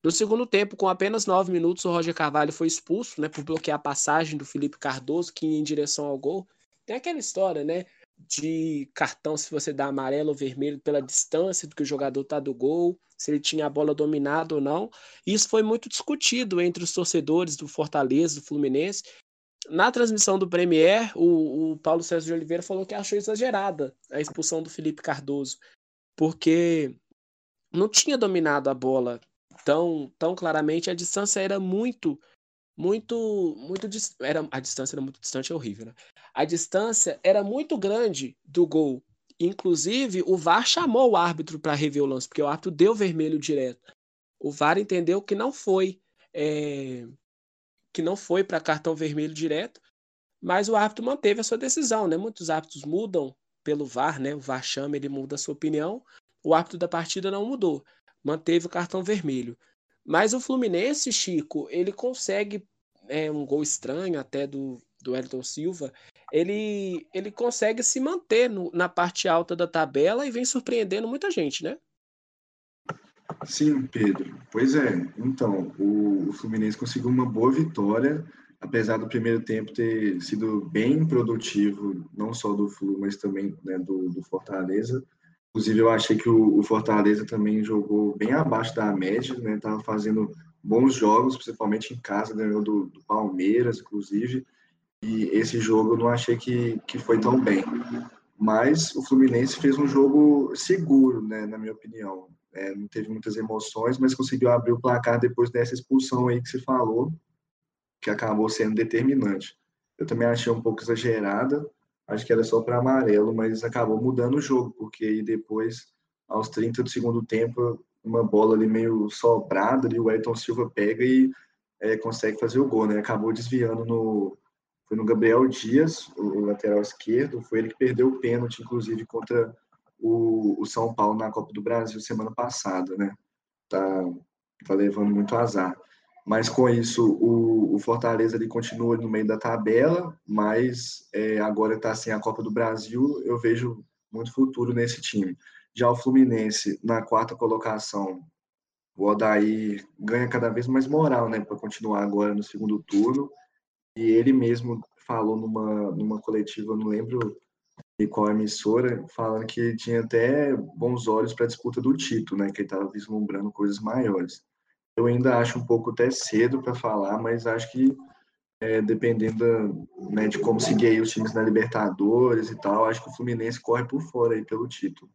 No segundo tempo, com apenas nove minutos, o Roger Carvalho foi expulso, né, por bloquear a passagem do Felipe Cardoso, que ia em direção ao gol. Tem aquela história, né, de cartão se você dá amarelo ou vermelho pela distância do que o jogador está do gol, se ele tinha a bola dominada ou não. Isso foi muito discutido entre os torcedores do Fortaleza, do Fluminense. Na transmissão do Premier, o, o Paulo César de Oliveira falou que achou exagerada a expulsão do Felipe Cardoso, porque não tinha dominado a bola tão, tão claramente, a distância era muito muito muito era a distância era muito distante é horrível né? a distância era muito grande do gol. Inclusive o VAR chamou o árbitro para rever o lance porque o árbitro deu vermelho direto. O VAR entendeu que não foi é, que não foi para cartão vermelho direto mas o árbitro manteve a sua decisão né? Muitos árbitros mudam pelo VAR né o VAR chama ele muda a sua opinião o árbitro da partida não mudou manteve o cartão vermelho mas o Fluminense, Chico, ele consegue é, um gol estranho até do, do Elton Silva. Ele, ele consegue se manter no, na parte alta da tabela e vem surpreendendo muita gente, né? Sim, Pedro. Pois é. Então, o, o Fluminense conseguiu uma boa vitória, apesar do primeiro tempo ter sido bem produtivo, não só do Flu, mas também né, do, do Fortaleza. Inclusive, eu achei que o, o Fortaleza também jogou bem abaixo da média, né? Tava fazendo bons jogos, principalmente em casa, ganhou do, do, Palmeiras, inclusive. E esse jogo eu não achei que, que foi tão bem. Mas o Fluminense fez um jogo seguro, né, na minha opinião. É, não teve muitas emoções, mas conseguiu abrir o placar depois dessa expulsão aí que você falou, que acabou sendo determinante. Eu também achei um pouco exagerada, acho que era só para amarelo, mas acabou mudando o jogo, porque aí depois, aos 30 do segundo tempo, uma bola ali meio sobrada, ali, o Elton Silva pega e é, consegue fazer o gol, né? Acabou desviando no. Foi no Gabriel Dias, o lateral esquerdo, foi ele que perdeu o pênalti, inclusive, contra o, o São Paulo na Copa do Brasil semana passada, né? Tá, tá levando muito azar. Mas com isso, o, o Fortaleza ele continua no meio da tabela, mas é, agora está sem a Copa do Brasil. Eu vejo muito futuro nesse time. Já o Fluminense, na quarta colocação, o Odair ganha cada vez mais moral né, para continuar agora no segundo turno. E ele mesmo falou numa, numa coletiva, não lembro de qual emissora, falando que tinha até bons olhos para a disputa do título, né, que ele estava vislumbrando coisas maiores eu ainda acho um pouco até cedo para falar, mas acho que é, dependendo né, de como seguir os times na Libertadores e tal, acho que o Fluminense corre por fora aí pelo título.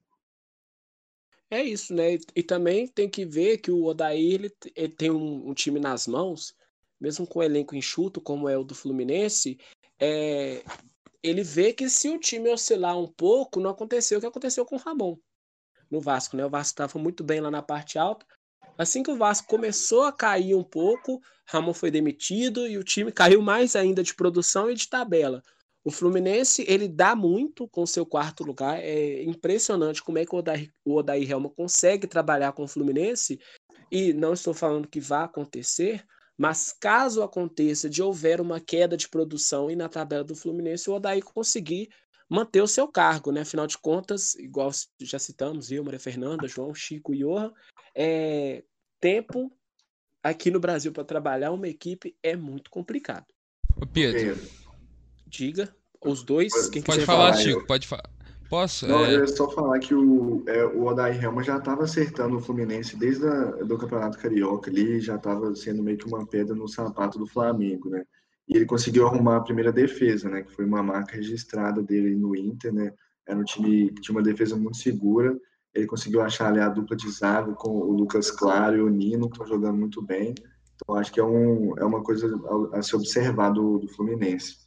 É isso, né? E também tem que ver que o Odair ele, ele tem um, um, time nas mãos, mesmo com o elenco enxuto como é o do Fluminense, é, ele vê que se o time oscilar um pouco, não aconteceu o que aconteceu com o Ramon no Vasco, né? O Vasco estava muito bem lá na parte alta, Assim que o Vasco começou a cair um pouco, Ramon foi demitido e o time caiu mais ainda de produção e de tabela. O Fluminense, ele dá muito com seu quarto lugar. É impressionante como é que o Odair, Helma consegue trabalhar com o Fluminense. E não estou falando que vá acontecer, mas caso aconteça de houver uma queda de produção e na tabela do Fluminense o Odair conseguir manter o seu cargo, né? Afinal de contas, igual já citamos, eu, Fernanda, João, Chico e Johan, é, tempo aqui no Brasil para trabalhar uma equipe é muito complicado. Ô Pedro. Diga, os dois. Quem pode falar, falar, Chico, eu... pode falar. Posso? Não, é... eu ia só falar que o, é, o Odair Helma já estava acertando o Fluminense desde o do Campeonato Carioca ali, já estava sendo meio que uma pedra no sapato do Flamengo, né? E ele conseguiu arrumar a primeira defesa, né? Que foi uma marca registrada dele no Inter, né? Era um time que tinha uma defesa muito segura ele conseguiu achar ali a dupla de zaga com o Lucas Claro e o Nino, que estão jogando muito bem. Então, acho que é, um, é uma coisa a, se observar do, do Fluminense.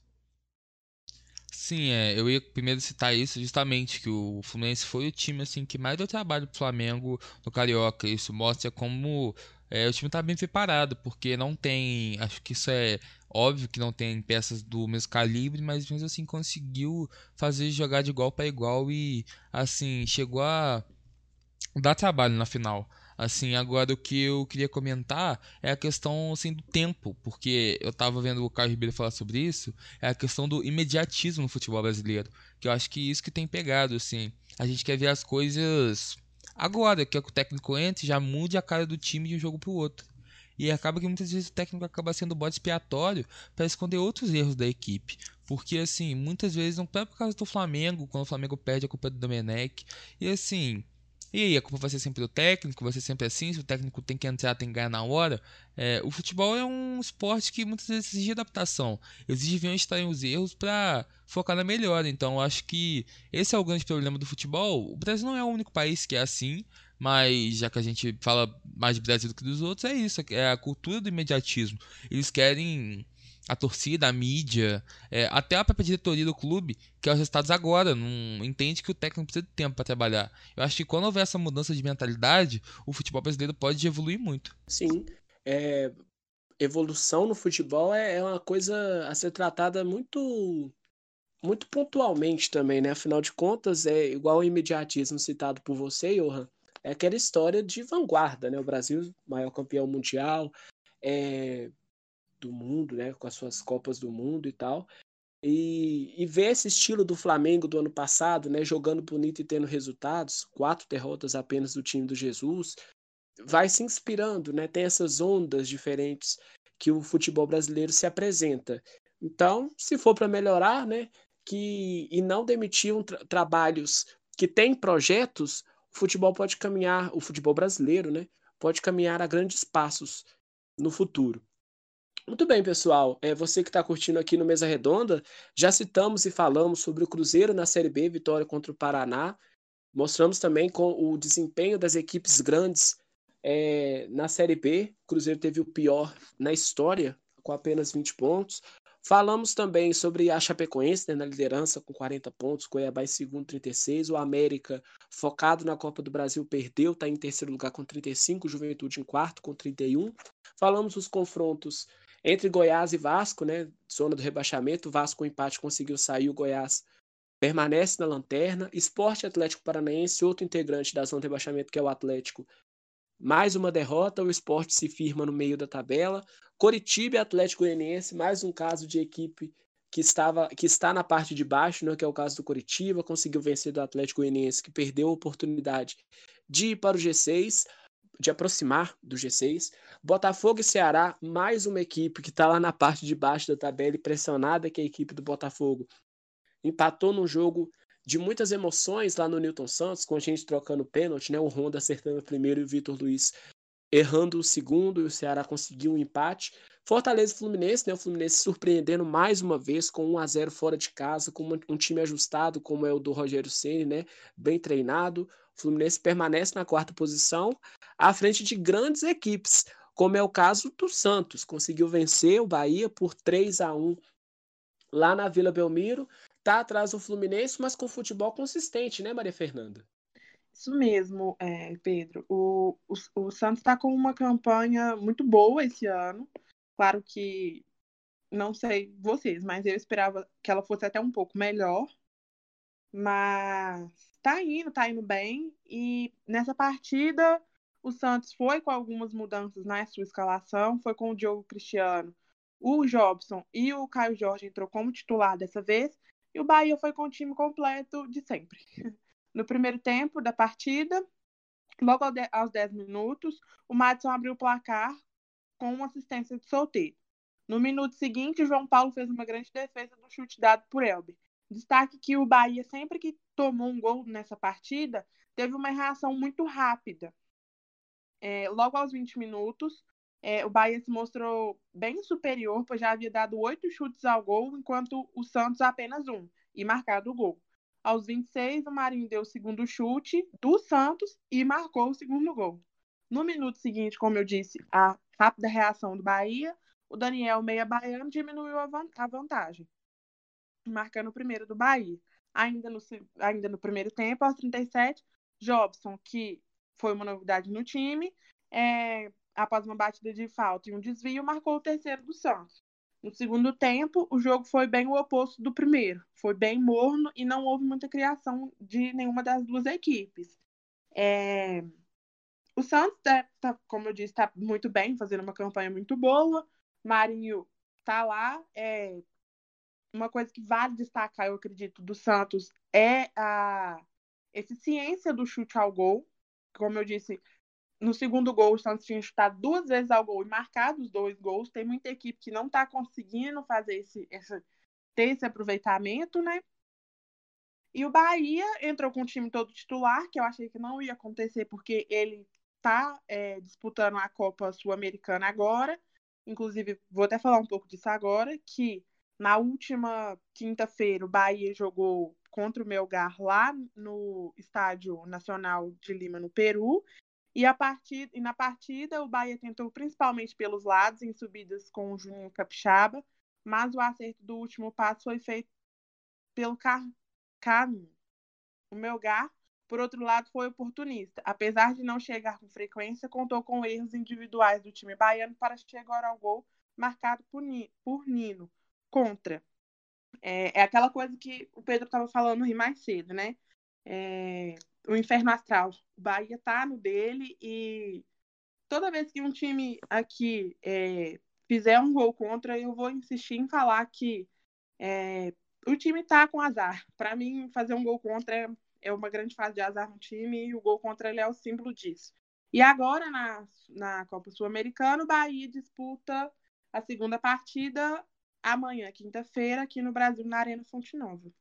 Sim, é, eu ia primeiro citar isso justamente, que o Fluminense foi o time assim que mais deu trabalho pro Flamengo no Carioca. Isso mostra como é, o time está bem preparado, porque não tem. Acho que isso é óbvio que não tem peças do mesmo calibre, mas mesmo assim conseguiu fazer jogar de igual para igual e assim chegou a dá trabalho na final. Assim, agora o que eu queria comentar é a questão assim, do tempo, porque eu tava vendo o Caio Ribeiro falar sobre isso, é a questão do imediatismo no futebol brasileiro, que eu acho que isso que tem pegado, assim. A gente quer ver as coisas agora, que o técnico entre já mude a cara do time de um jogo pro outro. E acaba que muitas vezes o técnico acaba sendo bode expiatório para esconder outros erros da equipe. Porque, assim, muitas vezes, não é por causa do Flamengo, quando o Flamengo perde a culpa é do Domenech. E, assim, e aí, a culpa vai ser sempre do técnico, vai ser sempre assim, se o técnico tem que entrar, tem que ganhar na hora. É, o futebol é um esporte que muitas vezes exige adaptação, exige ver onde estão os erros para focar na melhora. Então, acho que esse é o grande problema do futebol. O Brasil não é o único país que é assim, mas já que a gente fala mais de Brasil do que dos outros, é isso, é a cultura do imediatismo. Eles querem a torcida, a mídia, é, até a própria diretoria do clube, que é os resultados agora, não entende que o técnico precisa de tempo para trabalhar. Eu acho que quando houver essa mudança de mentalidade, o futebol brasileiro pode evoluir muito. Sim, é, evolução no futebol é, é uma coisa a ser tratada muito muito pontualmente também, né? Afinal de contas, é igual o imediatismo citado por você, Johan, é aquela história de vanguarda, né? O Brasil, maior campeão mundial, é, do mundo, né, com as suas Copas do Mundo e tal. E, e ver esse estilo do Flamengo do ano passado, né, jogando bonito e tendo resultados, quatro derrotas apenas do time do Jesus, vai se inspirando, né? Tem essas ondas diferentes que o futebol brasileiro se apresenta. Então, se for para melhorar, né, que e não demitir tra trabalhos que têm projetos, o futebol pode caminhar, o futebol brasileiro, né, pode caminhar a grandes passos no futuro. Muito bem, pessoal. É, você que está curtindo aqui no Mesa Redonda, já citamos e falamos sobre o Cruzeiro na Série B, vitória contra o Paraná. Mostramos também com o desempenho das equipes grandes é, na Série B. O Cruzeiro teve o pior na história, com apenas 20 pontos. Falamos também sobre a Chapecoense né, na liderança com 40 pontos, Cuiabá em segundo, 36. O América, focado na Copa do Brasil, perdeu, está em terceiro lugar com 35. Juventude em quarto com 31. Falamos dos confrontos entre Goiás e Vasco, né, zona do rebaixamento, o Vasco com empate conseguiu sair, o Goiás permanece na lanterna. Esporte Atlético Paranaense, outro integrante da zona do rebaixamento, que é o Atlético, mais uma derrota, o esporte se firma no meio da tabela. Coritiba e Atlético Goianiense, mais um caso de equipe que, estava, que está na parte de baixo, né, que é o caso do Coritiba, conseguiu vencer do Atlético Goianiense, que perdeu a oportunidade de ir para o G6 de aproximar do G6. Botafogo e Ceará, mais uma equipe que está lá na parte de baixo da tabela e pressionada, que é a equipe do Botafogo. Empatou num jogo de muitas emoções lá no Newton Santos, com a gente trocando pênalti, né? O Honda acertando o primeiro e o Vitor Luiz errando o segundo, e o Ceará conseguiu um empate. Fortaleza e Fluminense, né? O Fluminense surpreendendo mais uma vez com 1 a 0 fora de casa, com um time ajustado como é o do Rogério Ceni, né? Bem treinado. O Fluminense permanece na quarta posição, à frente de grandes equipes, como é o caso do Santos. Conseguiu vencer o Bahia por 3 a 1 lá na Vila Belmiro. Está atrás do Fluminense, mas com futebol consistente, né, Maria Fernanda? Isso mesmo, é, Pedro. O, o, o Santos está com uma campanha muito boa esse ano. Claro que não sei vocês, mas eu esperava que ela fosse até um pouco melhor. Mas tá indo, tá indo bem. E nessa partida, o Santos foi com algumas mudanças na sua escalação, foi com o Diogo Cristiano, o Jobson e o Caio Jorge entrou como titular dessa vez, e o Bahia foi com o time completo de sempre. No primeiro tempo da partida, logo aos 10 minutos, o Madison abriu o placar com uma assistência de solteiro. No minuto seguinte, João Paulo fez uma grande defesa do chute dado por Elber. Destaque que o Bahia, sempre que tomou um gol nessa partida, teve uma reação muito rápida. É, logo aos 20 minutos, é, o Bahia se mostrou bem superior, pois já havia dado oito chutes ao gol, enquanto o Santos apenas um, e marcado o gol. Aos 26, o Marinho deu o segundo chute do Santos e marcou o segundo gol. No minuto seguinte, como eu disse, a rápida reação do Bahia, o Daniel Meia Baiano diminuiu a vantagem marcando o primeiro do Bahia. Ainda no, ainda no primeiro tempo, aos 37, Jobson, que foi uma novidade no time, é, após uma batida de falta e um desvio, marcou o terceiro do Santos. No segundo tempo, o jogo foi bem o oposto do primeiro. Foi bem morno e não houve muita criação de nenhuma das duas equipes. É... O Santos, tá, tá, como eu disse, está muito bem, fazendo uma campanha muito boa. Marinho está lá. É... Uma coisa que vale destacar, eu acredito, do Santos é a eficiência do chute ao gol. Como eu disse, no segundo gol, o Santos tinha chutado duas vezes ao gol e marcado os dois gols. Tem muita equipe que não está conseguindo fazer esse, esse, ter esse aproveitamento, né? E o Bahia entrou com o time todo titular, que eu achei que não ia acontecer, porque ele está é, disputando a Copa Sul-Americana agora. Inclusive, vou até falar um pouco disso agora, que na última quinta-feira o Bahia jogou contra o Melgar lá no Estádio Nacional de Lima, no Peru. E, a e na partida, o Bahia tentou principalmente pelos lados, em subidas com o Juninho Capixaba, mas o acerto do último passo foi feito pelo Car. O Melgar, por outro lado, foi oportunista. Apesar de não chegar com frequência, contou com erros individuais do time baiano para chegar ao gol marcado por, Nino contra. É, é aquela coisa que o Pedro estava falando mais cedo, né? É, o inferno astral. O Bahia tá no dele e toda vez que um time aqui é, fizer um gol contra, eu vou insistir em falar que é, o time tá com azar. Para mim, fazer um gol contra é, uma grande fase de azar no time e o gol contra ele é o símbolo disso. E agora, na, na Copa Sul-Americana, o Bahia disputa a segunda partida amanhã, quinta-feira, aqui no Brasil, na Arena Fonte Nova.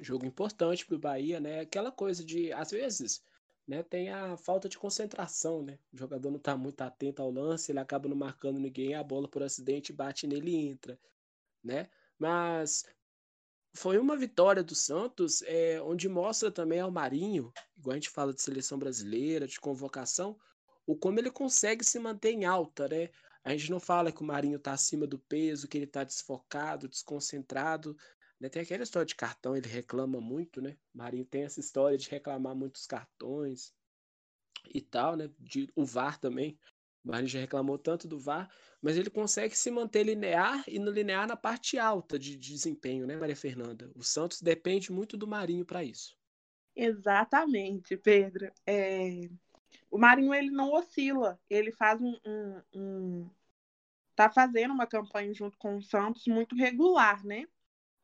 Jogo importante para o Bahia, né? Aquela coisa de, às vezes, né, tem a falta de concentração, né? O jogador não está muito atento ao lance, ele acaba não marcando ninguém, a bola por acidente bate nele e entra, né? Mas foi uma vitória do Santos, é, onde mostra também ao Marinho, igual a gente fala de seleção brasileira, de convocação, o como ele consegue se manter em alta, né? A gente não fala que o Marinho está acima do peso, que ele está desfocado, desconcentrado. Né? Tem aquela história de cartão, ele reclama muito, né? Marinho tem essa história de reclamar muitos cartões e tal, né? De, o VAR também. O Marinho já reclamou tanto do VAR, mas ele consegue se manter linear e no linear na parte alta de, de desempenho, né, Maria Fernanda? O Santos depende muito do Marinho para isso. Exatamente, Pedro. É... O Marinho ele não oscila, ele faz um, um, um, tá fazendo uma campanha junto com o Santos muito regular, né?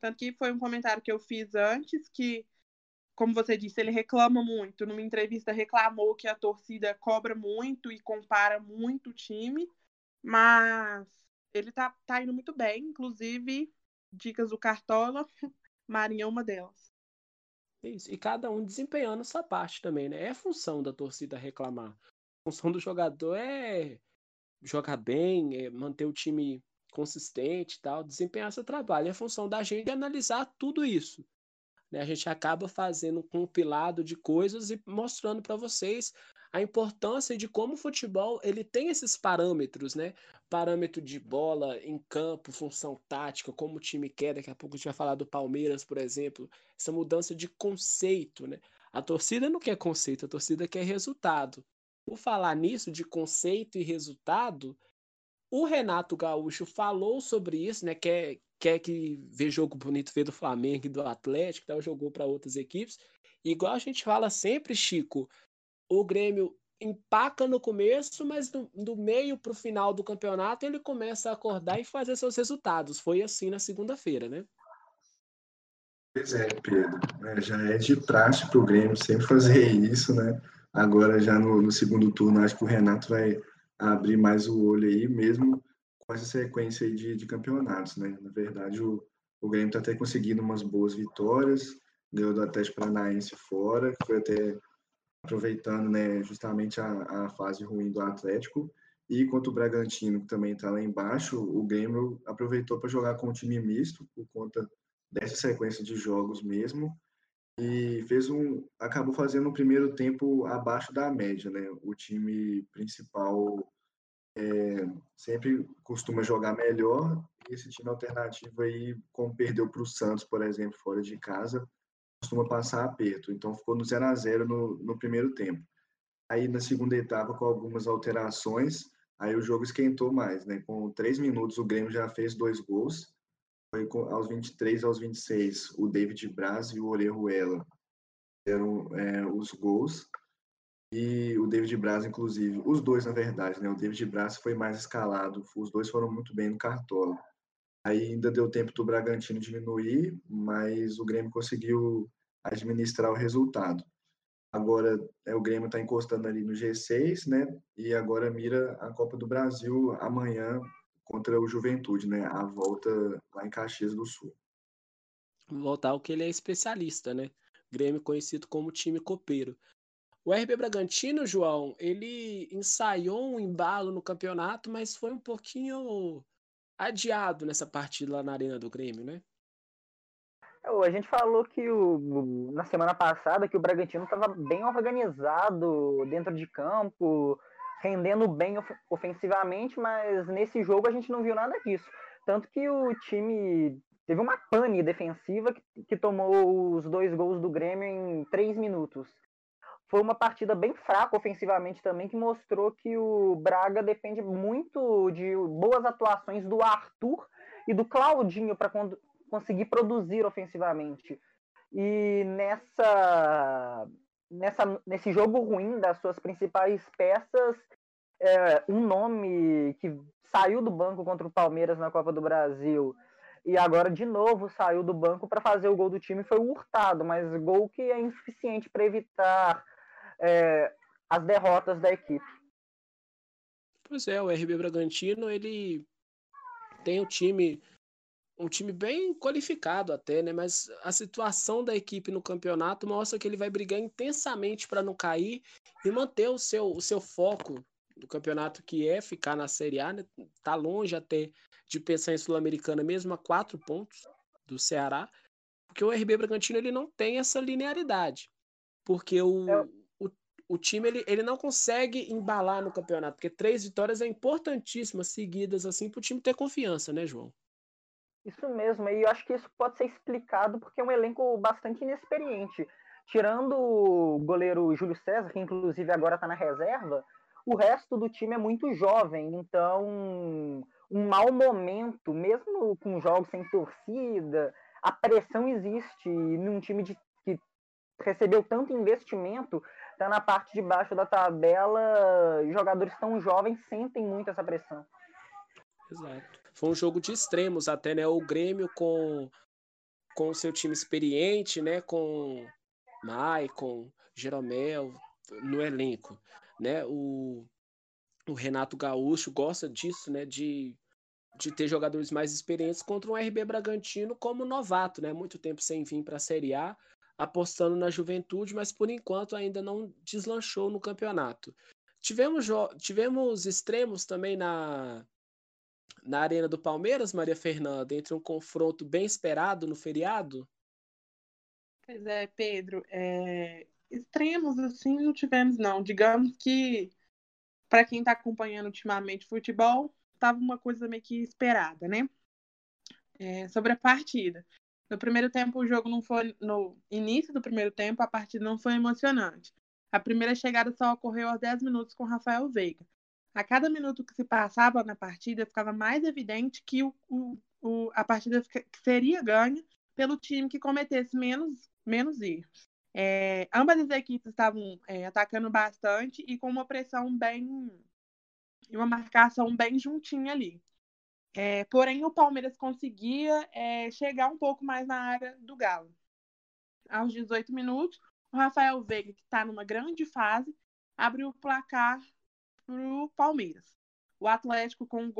Tanto que foi um comentário que eu fiz antes que como você disse, ele reclama muito. Numa entrevista, reclamou que a torcida cobra muito e compara muito o time, mas ele tá, tá indo muito bem. Inclusive, dicas do Cartola, Marinha é uma delas. Isso. E cada um desempenhando essa parte também, né? É função da torcida reclamar. A função do jogador é jogar bem, é manter o time consistente e tal, desempenhar seu trabalho. É função da gente analisar tudo isso né? A gente acaba fazendo um compilado de coisas e mostrando para vocês a importância de como o futebol ele tem esses parâmetros, né? Parâmetro de bola em campo, função tática, como o time quer. Daqui a pouco a gente vai falar do Palmeiras, por exemplo. Essa mudança de conceito, né? A torcida não quer conceito, a torcida quer resultado. Por falar nisso, de conceito e resultado, o Renato Gaúcho falou sobre isso, né? Quer, quer que vê jogo bonito, vê do Flamengo e do Atlético, então jogou para outras equipes. Igual a gente fala sempre, Chico, o Grêmio empaca no começo, mas do, do meio para o final do campeonato ele começa a acordar e fazer seus resultados. Foi assim na segunda-feira, né? Pois é, Pedro. É, já é de praxe para o Grêmio sempre fazer isso, né? Agora, já no, no segundo turno, acho que o Renato vai abrir mais o olho aí, mesmo com essa sequência de, de campeonatos, né? Na verdade, o, o Grêmio está até conseguindo umas boas vitórias, ganhou do Atlético Paranaense fora, que foi até aproveitando, né, justamente a, a fase ruim do Atlético, e contra o Bragantino, que também está lá embaixo, o Grêmio aproveitou para jogar com um time misto, por conta dessa sequência de jogos mesmo, e fez um acabou fazendo um primeiro tempo abaixo da média, né? O time principal é, sempre costuma jogar melhor e esse time alternativo aí, como perdeu para o Santos, por exemplo, fora de casa, costuma passar aperto. Então ficou no 0 a 0 no, no primeiro tempo. Aí na segunda etapa, com algumas alterações, aí o jogo esquentou mais, né? Com três minutos o Grêmio já fez dois gols foi aos 23 aos 26 o David Braz e o Orejuela fizeram é, os gols e o David Braz, inclusive, os dois, na verdade, né? O David Braz foi mais escalado, os dois foram muito bem no cartola. Aí ainda deu tempo do Bragantino diminuir, mas o Grêmio conseguiu administrar o resultado. Agora é, o Grêmio está encostando ali no G6, né? E agora mira a Copa do Brasil amanhã contra o Juventude, né? A volta lá em Caxias do Sul. Voltar o que ele é especialista, né? Grêmio conhecido como time copeiro. O RB Bragantino, João, ele ensaiou um embalo no campeonato, mas foi um pouquinho adiado nessa partida lá na Arena do Grêmio, né? A gente falou que o, na semana passada que o Bragantino estava bem organizado dentro de campo, rendendo bem ofensivamente, mas nesse jogo a gente não viu nada disso. Tanto que o time teve uma pane defensiva que, que tomou os dois gols do Grêmio em três minutos foi uma partida bem fraca ofensivamente também, que mostrou que o Braga depende muito de boas atuações do Arthur e do Claudinho para conseguir produzir ofensivamente. E nessa, nessa, nesse jogo ruim das suas principais peças, é, um nome que saiu do banco contra o Palmeiras na Copa do Brasil e agora de novo saiu do banco para fazer o gol do time foi o Hurtado, mas gol que é insuficiente para evitar é, as derrotas da equipe. Pois é, o RB Bragantino ele tem um time um time bem qualificado até, né? Mas a situação da equipe no campeonato mostra que ele vai brigar intensamente para não cair e manter o seu, o seu foco do campeonato que é ficar na Série A, né? Tá longe até de pensar em Sul-Americana mesmo a quatro pontos do Ceará, porque o RB Bragantino ele não tem essa linearidade, porque o, é o time ele, ele não consegue embalar no campeonato, porque três vitórias é importantíssimas seguidas assim para o time ter confiança, né, João? Isso mesmo, e eu acho que isso pode ser explicado porque é um elenco bastante inexperiente. Tirando o goleiro Júlio César, que inclusive agora está na reserva, o resto do time é muito jovem, então um mau momento, mesmo com jogos sem torcida, a pressão existe num time de, que recebeu tanto investimento tá na parte de baixo da tabela, jogadores tão jovens sentem muito essa pressão. Exato. Foi um jogo de extremos até, né? O Grêmio com com seu time experiente, né? Com Maicon, Jeromel no elenco, né? O, o Renato Gaúcho gosta disso, né? De, de ter jogadores mais experientes contra um RB Bragantino como novato, né? Muito tempo sem vir para a Série A, apostando na juventude, mas por enquanto ainda não deslanchou no campeonato. Tivemos, tivemos extremos também na, na Arena do Palmeiras, Maria Fernanda, entre um confronto bem esperado no feriado? Pois é, Pedro. É... Extremos assim não tivemos, não. Digamos que, para quem está acompanhando ultimamente futebol, estava uma coisa meio que esperada, né? É, sobre a partida. No primeiro tempo, o jogo não foi. No início do primeiro tempo, a partida não foi emocionante. A primeira chegada só ocorreu aos 10 minutos com Rafael Veiga. A cada minuto que se passava na partida, ficava mais evidente que o, o, o, a partida seria ganha pelo time que cometesse menos, menos erros. É, ambas as equipes estavam é, atacando bastante e com uma pressão bem. e uma marcação bem juntinha ali. É, porém, o Palmeiras conseguia é, chegar um pouco mais na área do Galo. Aos 18 minutos, o Rafael Veiga, que está numa grande fase, abriu o placar para o Palmeiras. O Atlético, com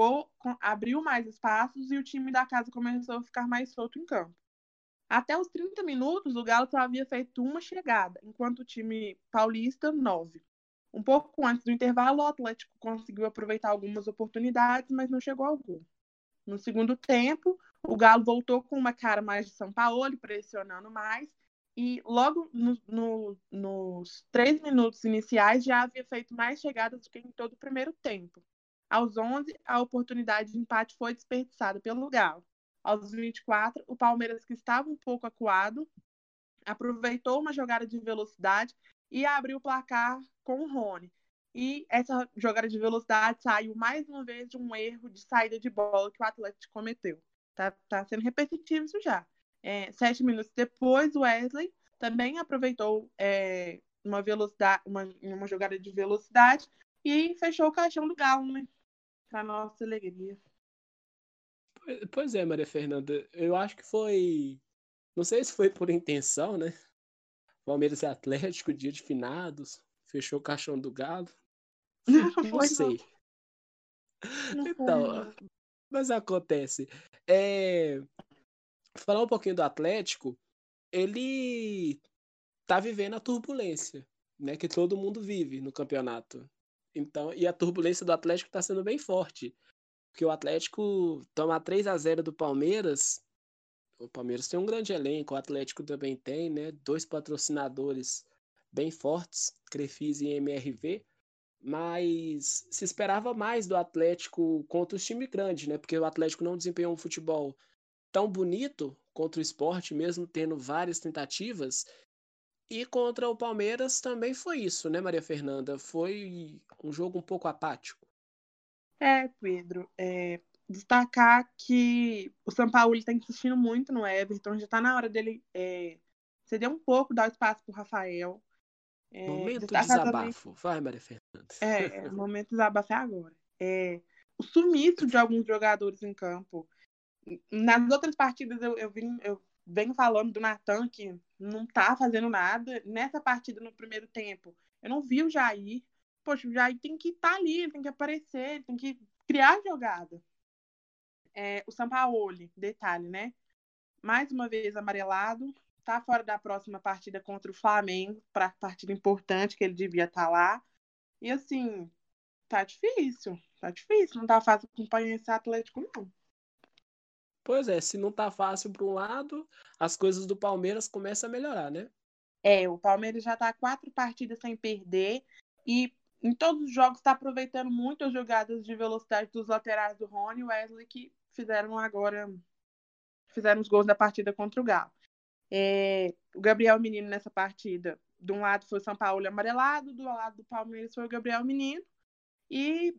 abriu mais espaços e o time da casa começou a ficar mais solto em campo. Até os 30 minutos, o Galo só havia feito uma chegada, enquanto o time paulista, nove. Um pouco antes do intervalo, o Atlético conseguiu aproveitar algumas oportunidades, mas não chegou ao gol. No segundo tempo, o Galo voltou com uma cara mais de São Paulo, pressionando mais. E logo no, no, nos três minutos iniciais já havia feito mais chegadas do que em todo o primeiro tempo. Aos 11, a oportunidade de empate foi desperdiçada pelo Galo. Aos 24, o Palmeiras, que estava um pouco acuado, aproveitou uma jogada de velocidade e abriu o placar com o Rony. E essa jogada de velocidade saiu mais uma vez de um erro de saída de bola que o Atlético cometeu. Tá, tá sendo repetitivo isso já. É, sete minutos depois, o Wesley também aproveitou é, uma velocidade, uma, uma jogada de velocidade e fechou o caixão do Galo, né? Pra nossa alegria. Pois é, Maria Fernanda. Eu acho que foi. Não sei se foi por intenção, né? Palmeiras e Atlético, dia de finados, fechou o caixão do Galo. Não, sei. Não então, mas acontece. É... Falar um pouquinho do Atlético, ele tá vivendo a turbulência, né? Que todo mundo vive no campeonato. Então, e a turbulência do Atlético está sendo bem forte. Porque o Atlético toma 3 a 0 do Palmeiras. O Palmeiras tem um grande elenco, o Atlético também tem, né? Dois patrocinadores bem fortes, Crefisa e MRV. Mas se esperava mais do Atlético contra os times grandes, né? Porque o Atlético não desempenhou um futebol tão bonito contra o esporte, mesmo tendo várias tentativas. E contra o Palmeiras também foi isso, né, Maria Fernanda? Foi um jogo um pouco apático. É, Pedro. É, destacar que o São Paulo está insistindo muito no Everton, já está na hora dele é, ceder um pouco, dar espaço para o Rafael. É, momento de desabafo. Também... Vai, Maria Fernanda. É, momento de desabafo é agora. É, o sumiço de alguns jogadores em campo. Nas outras partidas eu, eu, vim, eu venho falando do Natan, que não tá fazendo nada. Nessa partida, no primeiro tempo, eu não vi o Jair. Poxa, o Jair tem que estar tá ali, tem que aparecer, tem que criar jogada. É, o Sampaoli, detalhe, né? Mais uma vez amarelado, tá fora da próxima partida contra o Flamengo, para partida importante que ele devia estar tá lá. E assim, tá difícil, tá difícil, não tá fácil acompanhar esse Atlético, não. Pois é, se não tá fácil para um lado, as coisas do Palmeiras começam a melhorar, né? É, o Palmeiras já tá quatro partidas sem perder e em todos os jogos está aproveitando muito as jogadas de velocidade dos laterais do Rony e Wesley que fizeram agora fizeram os gols da partida contra o Galo. É, o Gabriel Menino nessa partida, de um lado foi o São Paulo amarelado, do lado do Palmeiras foi o Gabriel Menino. E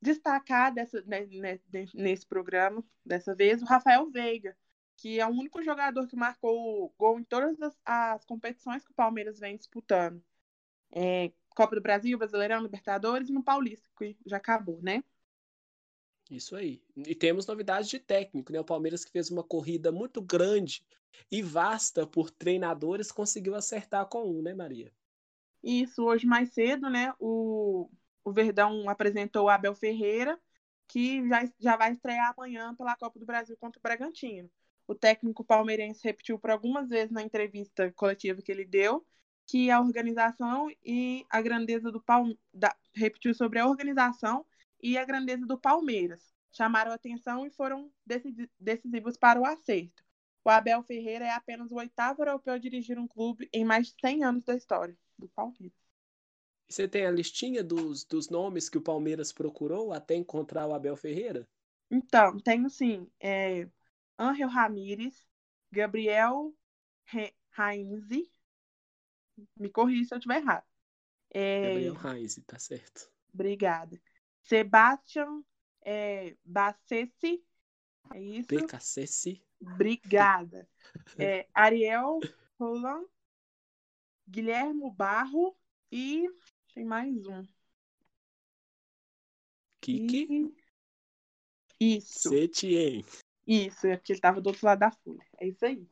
destacar dessa, né, né, nesse programa, dessa vez, o Rafael Veiga, que é o único jogador que marcou gol em todas as, as competições que o Palmeiras vem disputando. É, Copa do Brasil, Brasileirão, Libertadores e no Paulista, que já acabou, né? Isso aí. E temos novidades de técnico, né? O Palmeiras que fez uma corrida muito grande e vasta por treinadores conseguiu acertar com um, né, Maria? Isso, hoje mais cedo, né? O o Verdão apresentou o Abel Ferreira, que já, já vai estrear amanhã pela Copa do Brasil contra o Bragantino. O técnico palmeirense repetiu por algumas vezes na entrevista coletiva que ele deu que a organização e a grandeza do Palmeiras. Repetiu sobre a organização e a grandeza do Palmeiras. Chamaram atenção e foram decisivos para o acerto. O Abel Ferreira é apenas o oitavo europeu a dirigir um clube em mais de 100 anos da história do Palmeiras. Você tem a listinha dos, dos nomes que o Palmeiras procurou até encontrar o Abel Ferreira? Então, tenho sim. É, Angel Ramírez, Gabriel Heinze. Me corrija se eu estiver errado. É, Gabriel Heinze, tá certo. Obrigada. Sebastian é, Bacessi. É isso? BKCC. Obrigada. É, Ariel Roland, Guilhermo Barro e tem mais um. Kiki? Isso. Setien. Isso, é porque ele tava do outro lado da folha. É isso aí.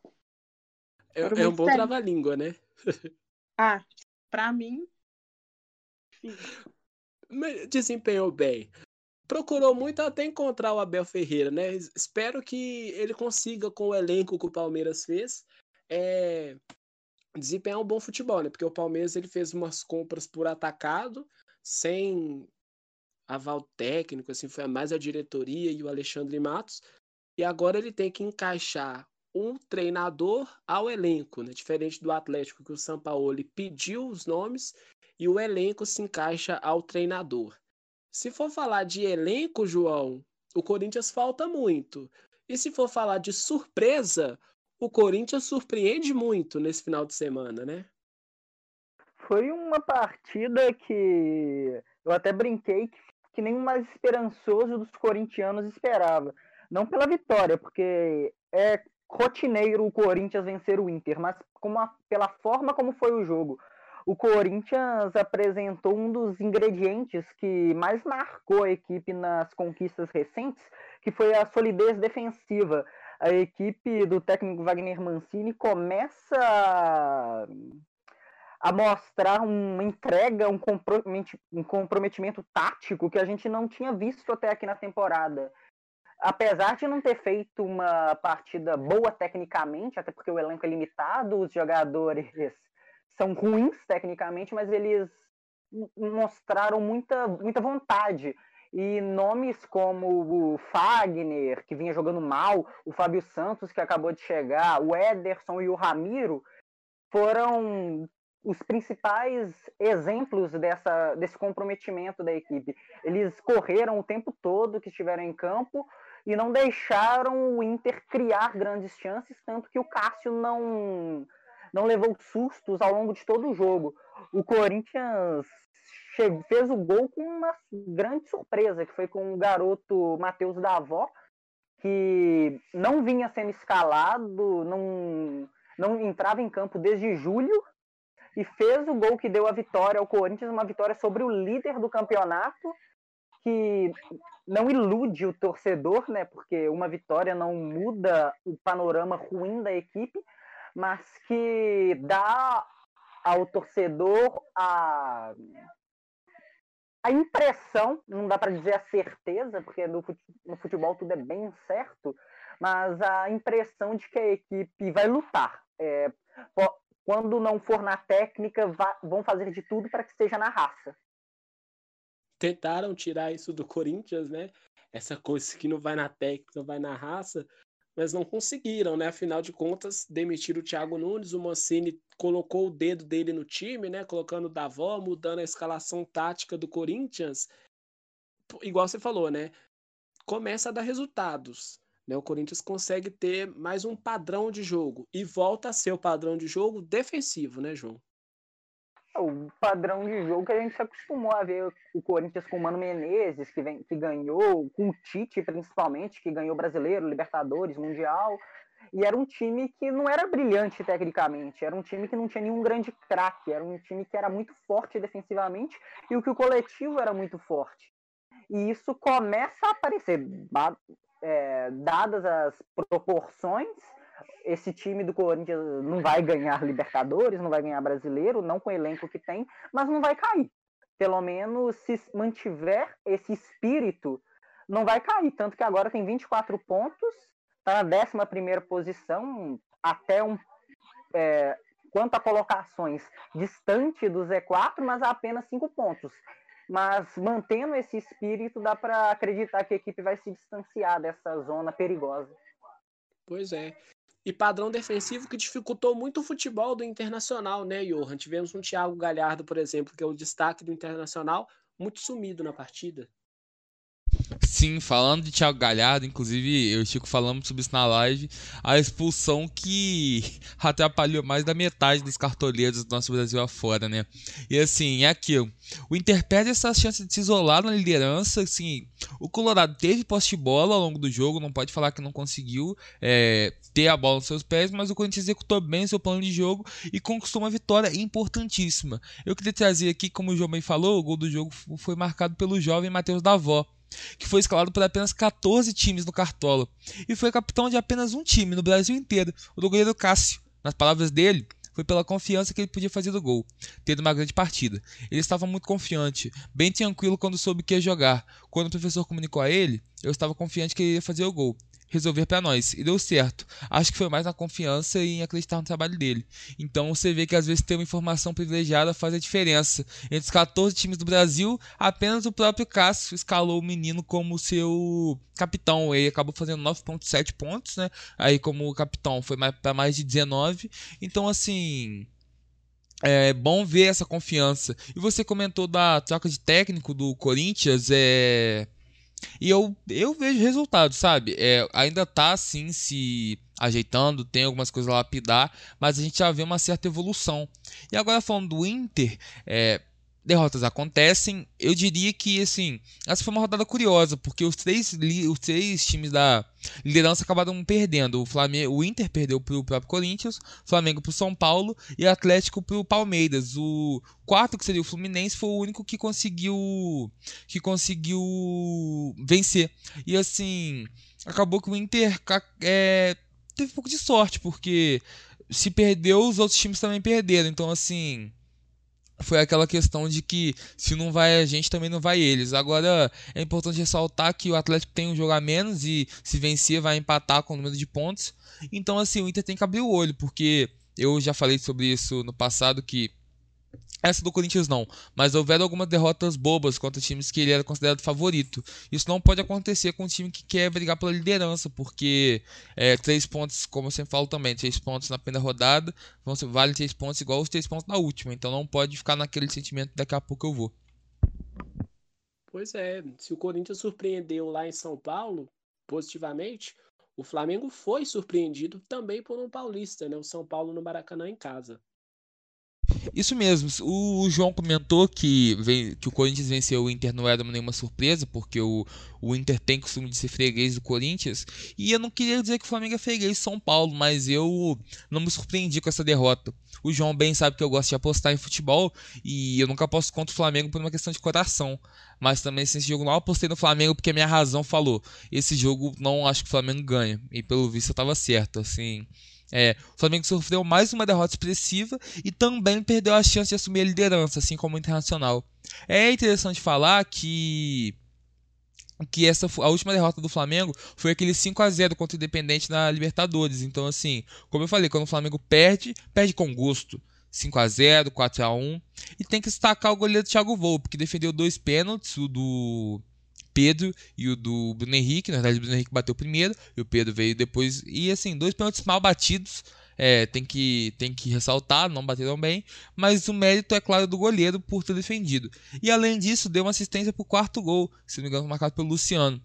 É, é um bom trava-língua, né? ah, pra mim. Sim. Desempenhou bem. Procurou muito até encontrar o Abel Ferreira, né? Espero que ele consiga, com o elenco que o Palmeiras fez, é, desempenhar um bom futebol, né? Porque o Palmeiras ele fez umas compras por atacado, sem aval técnico, assim, foi mais a diretoria e o Alexandre Matos. E agora ele tem que encaixar um treinador ao elenco, né? Diferente do Atlético, que o São Paulo pediu os nomes e o elenco se encaixa ao treinador. Se for falar de elenco, João, o Corinthians falta muito. E se for falar de surpresa, o Corinthians surpreende muito nesse final de semana, né? Foi uma partida que eu até brinquei que, que nem o mais esperançoso dos corintianos esperava. Não pela vitória, porque é rotineiro o Corinthians vencer o Inter, mas como a, pela forma como foi o jogo. O Corinthians apresentou um dos ingredientes que mais marcou a equipe nas conquistas recentes, que foi a solidez defensiva. A equipe do técnico Wagner Mancini começa a mostrar uma entrega, um comprometimento tático que a gente não tinha visto até aqui na temporada apesar de não ter feito uma partida boa tecnicamente, até porque o elenco é limitado, os jogadores são ruins tecnicamente, mas eles mostraram muita, muita vontade. E nomes como o Fagner, que vinha jogando mal, o Fábio Santos, que acabou de chegar, o Ederson e o Ramiro, foram os principais exemplos dessa, desse comprometimento da equipe. Eles correram o tempo todo que estiveram em campo, e não deixaram o Inter criar grandes chances, tanto que o Cássio não, não levou sustos ao longo de todo o jogo. O Corinthians fez o gol com uma grande surpresa, que foi com o garoto Matheus Davó, que não vinha sendo escalado, não, não entrava em campo desde julho, e fez o gol que deu a vitória ao Corinthians, uma vitória sobre o líder do campeonato, que não ilude o torcedor, né? Porque uma vitória não muda o panorama ruim da equipe, mas que dá ao torcedor a a impressão, não dá para dizer a certeza, porque no futebol tudo é bem certo, mas a impressão de que a equipe vai lutar. É, quando não for na técnica, vão fazer de tudo para que seja na raça tentaram tirar isso do Corinthians, né? Essa coisa que não vai na técnica, vai na raça, mas não conseguiram, né? Afinal de contas, demitiram o Thiago Nunes, o Mancini colocou o dedo dele no time, né? Colocando o Davó, mudando a escalação tática do Corinthians. Igual você falou, né? Começa a dar resultados. Né? O Corinthians consegue ter mais um padrão de jogo e volta a ser o padrão de jogo defensivo, né, João? O padrão de jogo que a gente se acostumou a ver o Corinthians com o Mano Menezes, que, vem, que ganhou, com o Tite principalmente, que ganhou Brasileiro, Libertadores, Mundial. E era um time que não era brilhante tecnicamente, era um time que não tinha nenhum grande craque, era um time que era muito forte defensivamente e o que o coletivo era muito forte. E isso começa a aparecer, é, dadas as proporções esse time do Corinthians não vai ganhar Libertadores, não vai ganhar Brasileiro, não com o elenco que tem, mas não vai cair. Pelo menos se mantiver esse espírito, não vai cair. Tanto que agora tem 24 pontos, está na 11 posição, até um. É, quanto a colocações, distante do Z4, mas a apenas 5 pontos. Mas mantendo esse espírito, dá para acreditar que a equipe vai se distanciar dessa zona perigosa. Pois é e padrão defensivo que dificultou muito o futebol do Internacional, né, Johan? Tivemos um Thiago Galhardo, por exemplo, que é o destaque do Internacional, muito sumido na partida. Sim, falando de Thiago Galhardo, inclusive eu e o Chico falamos sobre isso na live, a expulsão que atrapalhou mais da metade dos cartoleiros do nosso Brasil afora, né? E assim, é aquilo. O Inter perde essa chance de se isolar na liderança, assim, o Colorado teve posse de bola ao longo do jogo, não pode falar que não conseguiu é, ter a bola nos seus pés, mas o Corinthians executou bem seu plano de jogo e conquistou uma vitória importantíssima. Eu queria trazer aqui, como o João bem falou, o gol do jogo foi marcado pelo jovem Matheus Davó que foi escalado por apenas 14 times no Cartola e foi capitão de apenas um time no Brasil inteiro, o do goleiro Cássio. Nas palavras dele, foi pela confiança que ele podia fazer do gol, tendo uma grande partida. Ele estava muito confiante, bem tranquilo quando soube que ia jogar. Quando o professor comunicou a ele, eu estava confiante que ele ia fazer o gol resolver para nós. E deu certo. Acho que foi mais na confiança e em acreditar no trabalho dele. Então você vê que às vezes ter uma informação privilegiada faz a diferença. Entre os 14 times do Brasil, apenas o próprio Cássio escalou o menino como seu capitão. Ele acabou fazendo 9.7 pontos, né? Aí como capitão foi para mais de 19. Então assim, é bom ver essa confiança. E você comentou da troca de técnico do Corinthians, é e eu, eu vejo resultados, sabe? É, ainda tá assim se ajeitando, tem algumas coisas a lapidar, mas a gente já vê uma certa evolução. E agora falando do Inter, é, derrotas acontecem. Eu diria que, assim, essa foi uma rodada curiosa, porque os três, os três times da liderança acabaram perdendo. O, Flamengo, o Inter perdeu para o próprio Corinthians, Flamengo para o São Paulo e Atlético para o Palmeiras. O quarto, que seria o Fluminense, foi o único que conseguiu, que conseguiu vencer. E, assim, acabou que o Inter é, teve um pouco de sorte, porque se perdeu, os outros times também perderam. Então, assim foi aquela questão de que se não vai a gente, também não vai eles. Agora é importante ressaltar que o Atlético tem um jogo a menos e se vencer vai empatar com o número de pontos. Então, assim, o Inter tem que abrir o olho, porque eu já falei sobre isso no passado que essa do Corinthians não, mas houveram algumas derrotas bobas contra times que ele era considerado favorito. Isso não pode acontecer com um time que quer brigar pela liderança, porque é, três pontos, como eu sempre falo também, três pontos na primeira rodada, vão ser, vale três pontos igual os três pontos na última. Então não pode ficar naquele sentimento daqui a pouco eu vou. Pois é, se o Corinthians surpreendeu lá em São Paulo, positivamente, o Flamengo foi surpreendido também por um paulista, né? O São Paulo no Maracanã em casa. Isso mesmo. O, João comentou que, vem, que o Corinthians venceu o Inter não era nenhuma surpresa, porque o, o Inter tem costume de ser freguês do Corinthians. E eu não queria dizer que o Flamengo é freguês de São Paulo, mas eu não me surpreendi com essa derrota. O João bem sabe que eu gosto de apostar em futebol e eu nunca aposto contra o Flamengo por uma questão de coração. Mas também, se esse jogo não apostei no Flamengo porque a minha razão falou: esse jogo não acho que o Flamengo ganha. E pelo visto eu estava certo, assim. É, o Flamengo sofreu mais uma derrota expressiva e também perdeu a chance de assumir a liderança, assim como o Internacional. É interessante falar que que essa a última derrota do Flamengo foi aquele 5 a 0 contra o Independente na Libertadores. Então assim, como eu falei, quando o Flamengo perde, perde com gosto. 5 a 0, 4 a 1 e tem que destacar o goleiro Thiago Volpe, que defendeu dois pênaltis, o do Pedro e o do Bruno Henrique. Na verdade, o Bruno Henrique bateu primeiro e o Pedro veio depois. E assim, dois pênaltis mal batidos. É, tem, que, tem que ressaltar, não bateram bem, mas o mérito é claro do goleiro por ter defendido. E além disso, deu uma assistência para o quarto gol, se não me engano, marcado pelo Luciano.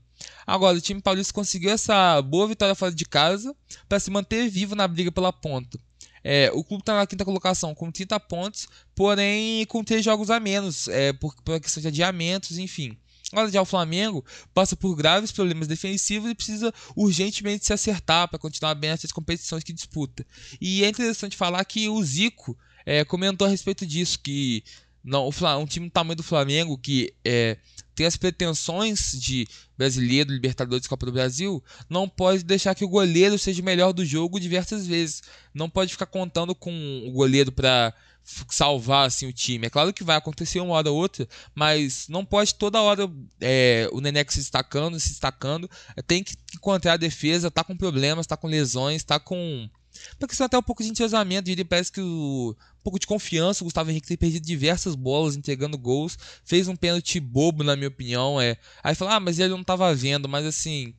Agora, o time paulista conseguiu essa boa vitória fora de casa para se manter vivo na briga pela ponta. É, o clube está na quinta colocação com 30 pontos, porém com 3 jogos a menos, é, por, por questão de adiamentos, enfim. Agora já o Flamengo passa por graves problemas defensivos e precisa urgentemente se acertar para continuar bem essas competições que disputa. E é interessante falar que o Zico é, comentou a respeito disso, que não, um time do tamanho do Flamengo que é, tem as pretensões de brasileiro, Libertadores Copa do Brasil, não pode deixar que o goleiro seja o melhor do jogo diversas vezes. Não pode ficar contando com o goleiro para salvar assim o time. É claro que vai acontecer uma hora ou outra, mas não pode toda hora é, o Nenex se destacando, se destacando. Tem que encontrar a defesa, tá com problemas, tá com lesões, tá com porque é até um pouco de entrosamento, ele parece que o, um pouco de confiança. O Gustavo Henrique tem perdido diversas bolas, entregando gols. Fez um pênalti bobo, na minha opinião. É. Aí fala, ah, mas ele não estava vendo. Mas assim,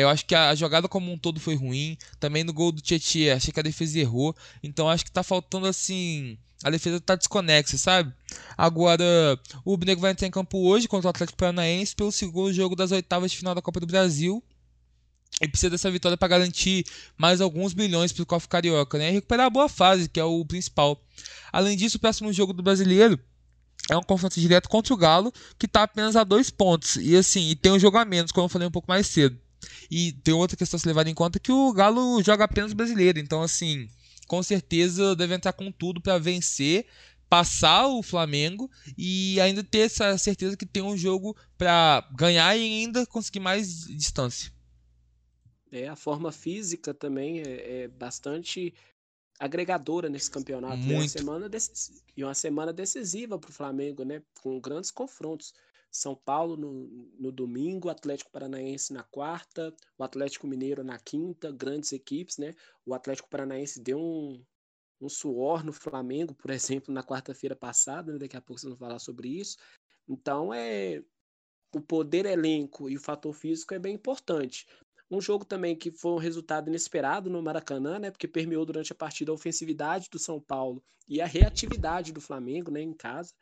eu acho que a, jogada como um todo foi ruim. Também no gol do Tietchan, achei que a defesa errou. Então acho que está faltando assim a defesa tá desconexa, sabe? Agora, o Rubro vai entrar em campo hoje contra o Atlético Paranaense pelo segundo jogo das oitavas de final da Copa do Brasil. E precisa dessa vitória para garantir mais alguns bilhões para o Cofre Carioca, né? E recuperar a boa fase, que é o principal. Além disso, o próximo jogo do brasileiro é um confronto direto contra o Galo, que está apenas a dois pontos. E assim, e tem um jogo a menos, como eu falei um pouco mais cedo. E tem outra questão a se levar em conta que o Galo joga apenas brasileiro. Então, assim, com certeza deve entrar com tudo para vencer, passar o Flamengo e ainda ter essa certeza que tem um jogo para ganhar e ainda conseguir mais distância. É, a forma física também é, é bastante agregadora nesse campeonato. Muito. E uma semana, e uma semana decisiva para o Flamengo, né? Com grandes confrontos. São Paulo no, no domingo, Atlético Paranaense na quarta, o Atlético Mineiro na quinta, grandes equipes, né? O Atlético Paranaense deu um, um suor no Flamengo, por exemplo, na quarta-feira passada, né? daqui a pouco vocês vão falar sobre isso. Então é o poder elenco e o fator físico é bem importante. Um jogo também que foi um resultado inesperado no Maracanã, né? Porque permeou durante a partida a ofensividade do São Paulo e a reatividade do Flamengo, né? Em casa.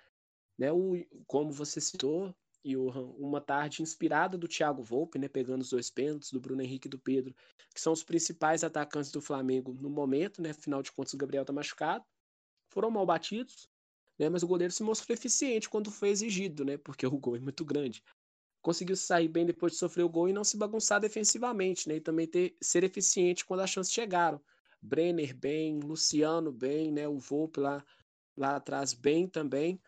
Né, o, como você citou, Johan, uma tarde inspirada do Thiago Volpe, né, pegando os dois pênaltis, do Bruno Henrique e do Pedro, que são os principais atacantes do Flamengo no momento, né, afinal de contas o Gabriel está machucado, foram mal batidos, né? Mas o goleiro se mostrou eficiente quando foi exigido, né? Porque o gol é muito grande. Conseguiu sair bem depois de sofrer o gol e não se bagunçar defensivamente, né? E também ter, ser eficiente quando as chances chegaram. Brenner bem, Luciano bem, né? O Volpe lá, lá atrás bem também.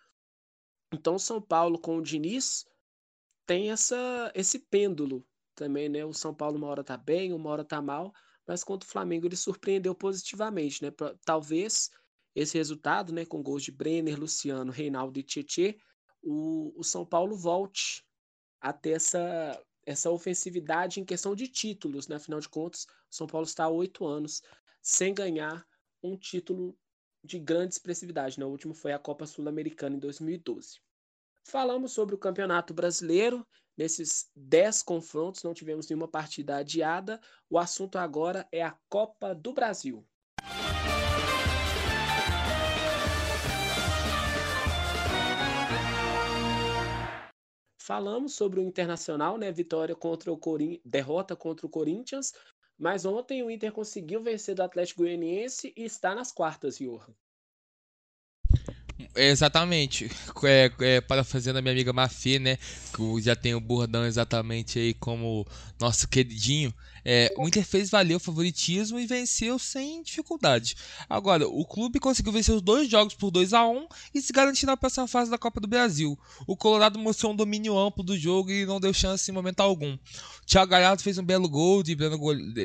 Então, São Paulo com o Diniz tem essa, esse pêndulo também, né? O São Paulo uma hora tá bem, uma hora tá mal, mas contra o Flamengo ele surpreendeu positivamente, né? Talvez esse resultado, né, com gols de Brenner, Luciano, Reinaldo e Tietê, o, o São Paulo volte a ter essa, essa ofensividade em questão de títulos, né? Afinal de contas, o São Paulo está há oito anos sem ganhar um título de grande expressividade. Né? O último foi a Copa Sul-Americana em 2012. Falamos sobre o Campeonato Brasileiro. Nesses dez confrontos, não tivemos nenhuma partida adiada. O assunto agora é a Copa do Brasil. Falamos sobre o Internacional, né? Vitória contra o Corin... derrota contra o Corinthians, mas ontem o Inter conseguiu vencer do Atlético Goianiense e está nas quartas, Johan. Exatamente. É, é, parafraseando a minha amiga Mafê, né? Que já tem o bordão exatamente aí como nosso queridinho. É, o Inter fez valer o favoritismo e venceu sem dificuldade. Agora, o clube conseguiu vencer os dois jogos por 2 a 1 e se garantir na próxima fase da Copa do Brasil. O Colorado mostrou um domínio amplo do jogo e não deu chance em momento algum. Thiago Galhardo fez um belo gol driblando,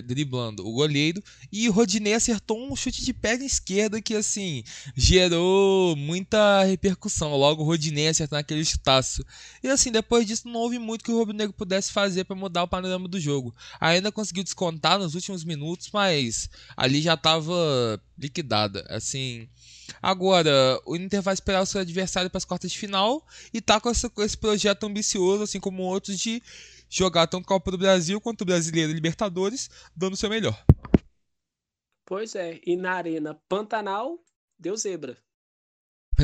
driblando o goleiro e o Rodinei acertou um chute de perna esquerda que assim gerou muita repercussão. Logo o Rodinei acertando aquele chutaço. E assim, depois disso não houve muito que o Rubro Negro pudesse fazer para mudar o panorama do jogo. Ainda conseguiu descontar nos últimos minutos, mas ali já estava liquidada. Assim, agora o Inter vai esperar o seu adversário para as quartas de final e tá com esse, com esse projeto ambicioso, assim como outros, de jogar tanto Copa do Brasil quanto o Brasileiro Libertadores, dando o seu melhor. Pois é, e na Arena Pantanal, deu zebra.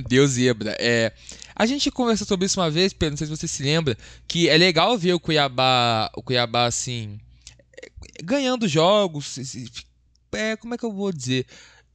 Deu zebra. É, a gente conversou sobre isso uma vez, Pedro, não sei se você se lembra, que é legal ver o Cuiabá, o Cuiabá assim, ganhando jogos, é, como é que eu vou dizer?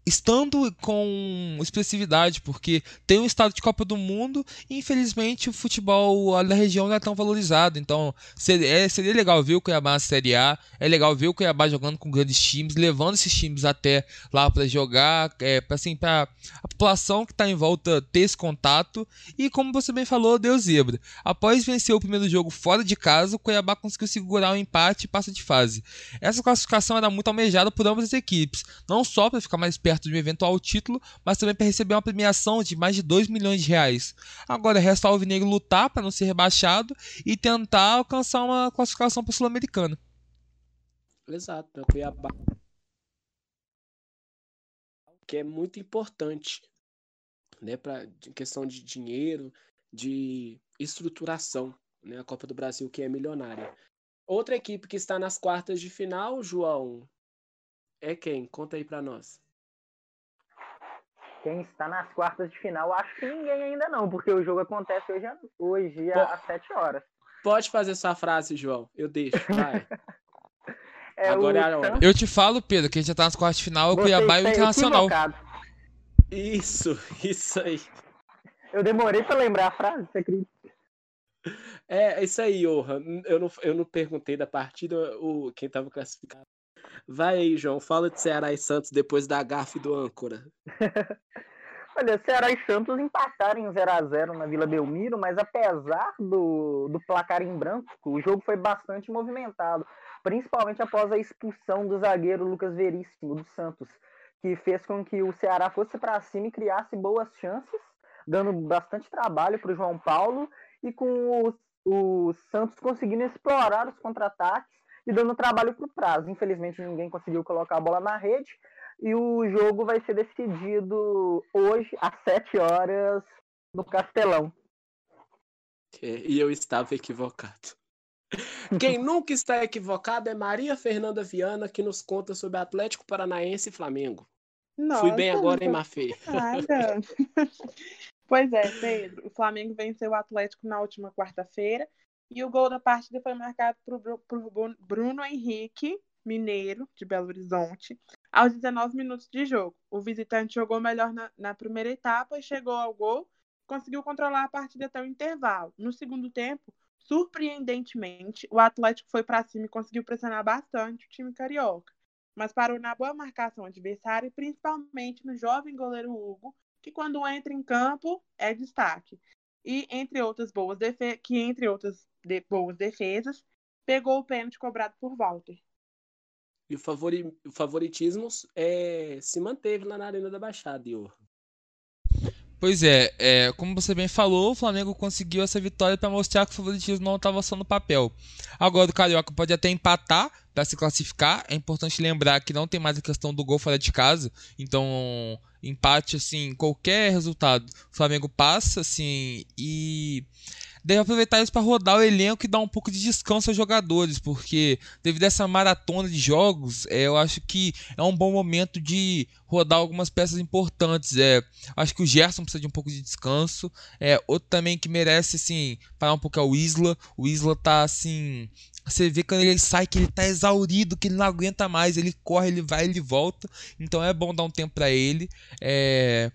Estando com expressividade, porque tem um estado de Copa do Mundo e infelizmente o futebol da região não é tão valorizado. Então seria, é, seria legal ver o Cuiabá na Série A, é legal ver o Cuiabá jogando com grandes times, levando esses times até lá para jogar, é, para assim, a população que está em volta ter esse contato. E como você bem falou, deu zebra. Após vencer o primeiro jogo fora de casa, o Cuiabá conseguiu segurar o um empate e passa de fase. Essa classificação era muito almejada por ambas as equipes, não só para ficar mais perto perto de um eventual título, mas também para receber uma premiação de mais de 2 milhões de reais. Agora resta ao Alvinegro lutar para não ser rebaixado e tentar alcançar uma classificação para a Sul-Americana. Exato, né? Cuiabá. Que é muito importante, né, para questão de dinheiro, de estruturação, né, a Copa do Brasil que é milionária. Outra equipe que está nas quartas de final, João, é quem? Conta aí para nós quem está nas quartas de final, acho que ninguém ainda não, porque o jogo acontece hoje, hoje às 7 horas. Pode fazer sua frase, João. Eu deixo, vai. é Agora é a hora. Eu te falo, Pedro, que a gente já tá nas quartas de final, o Cuiabá e o Internacional. Equivocado. Isso, isso aí. Eu demorei para lembrar a frase, você acredita? É, isso aí, Johan. Eu não, eu não perguntei da partida o, quem estava classificado. Vai aí, João, fala de Ceará e Santos depois da gafe do âncora. Olha, Ceará e Santos empataram em 0 a 0 na Vila Belmiro, mas apesar do, do placar em branco, o jogo foi bastante movimentado, principalmente após a expulsão do zagueiro Lucas Veríssimo do Santos, que fez com que o Ceará fosse para cima e criasse boas chances, dando bastante trabalho para o João Paulo e com o, o Santos conseguindo explorar os contra-ataques e dando trabalho para o prazo. Infelizmente, ninguém conseguiu colocar a bola na rede. E o jogo vai ser decidido hoje, às 7 horas, no Castelão. E eu estava equivocado. Quem nunca está equivocado é Maria Fernanda Viana, que nos conta sobre Atlético Paranaense e Flamengo. Nossa, Fui bem agora, hein, Mafê? Pois é, Pedro. O Flamengo venceu o Atlético na última quarta-feira e o gol da partida foi marcado por, Bruno Henrique, mineiro, de Belo Horizonte, aos 19 minutos de jogo. O visitante jogou melhor na, na primeira etapa e chegou ao gol conseguiu controlar a partida até o intervalo. No segundo tempo, surpreendentemente, o Atlético foi para cima e conseguiu pressionar bastante o time carioca, mas parou na boa marcação adversária e principalmente no jovem goleiro Hugo, que quando entra em campo é destaque. E entre outras boas que entre outras de boas defesas, pegou o pênalti cobrado por Walter. E o, favori, o favoritismo é, se manteve lá na Arena da Baixada, Ior. Pois é, é, como você bem falou, o Flamengo conseguiu essa vitória para mostrar que o favoritismo não estava só no papel. Agora o Carioca pode até empatar para se classificar. É importante lembrar que não tem mais a questão do gol fora de casa. Então, empate assim, qualquer resultado, o Flamengo passa assim e deve aproveitar isso para rodar o elenco e dar um pouco de descanso aos jogadores, porque devido a essa maratona de jogos, é, eu acho que é um bom momento de rodar algumas peças importantes. É, acho que o Gerson precisa de um pouco de descanso. É, outro também que merece assim parar um pouco é o Isla. O Isla tá assim você vê quando ele sai que ele tá exaurido, que ele não aguenta mais, ele corre, ele vai, ele volta. Então é bom dar um tempo para ele. É...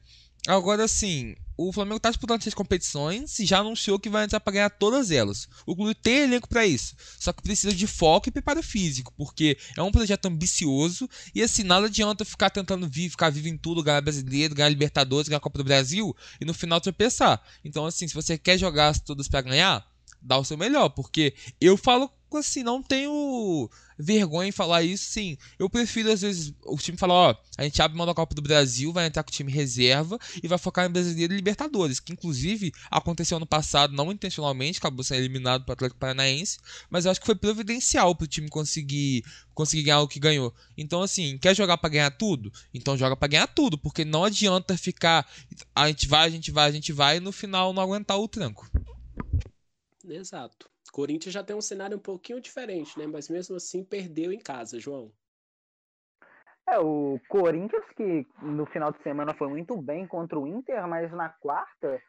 Agora sim, o Flamengo está disputando essas competições e já anunciou que vai entrar para ganhar todas elas. O clube tem elenco para isso, só que precisa de foco e preparo físico, porque é um projeto ambicioso e assim, nada adianta ficar tentando vir, ficar vivo em tudo, ganhar brasileiro, ganhar Libertadores, ganhar Copa do Brasil e no final tropeçar. Então, assim, se você quer jogar todas para ganhar, dá o seu melhor, porque eu falo assim, não tenho vergonha em falar isso, sim. Eu prefiro, às vezes, o time falar, ó, a gente abre mão da Copa do Brasil, vai entrar com o time reserva e vai focar em Brasileiro e Libertadores, que inclusive aconteceu ano passado, não intencionalmente, acabou sendo eliminado para o Atlético Paranaense, mas eu acho que foi providencial para o time conseguir, conseguir ganhar o que ganhou. Então, assim, quer jogar para ganhar tudo? Então joga para ganhar tudo, porque não adianta ficar, a gente vai, a gente vai, a gente vai e no final não aguentar o tranco. Exato. Corinthians já tem um cenário um pouquinho diferente, né? Mas mesmo assim perdeu em casa, João. É, o Corinthians que no final de semana foi muito bem contra o Inter, mas na quarta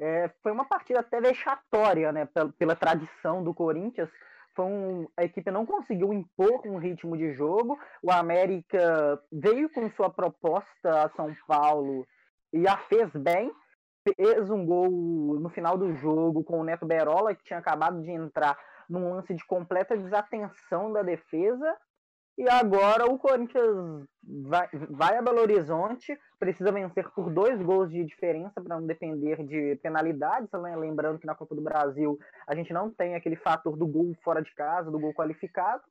é, foi uma partida até vexatória, né? Pela, pela tradição do Corinthians. Foi um, a equipe não conseguiu impor um ritmo de jogo. O América veio com sua proposta a São Paulo e a fez bem, fez um gol no final do jogo com o Neto Berola, que tinha acabado de entrar num lance de completa desatenção da defesa. E agora o Corinthians vai, vai a Belo Horizonte, precisa vencer por dois gols de diferença para não depender de penalidades. Né? Lembrando que na Copa do Brasil a gente não tem aquele fator do gol fora de casa, do gol qualificado.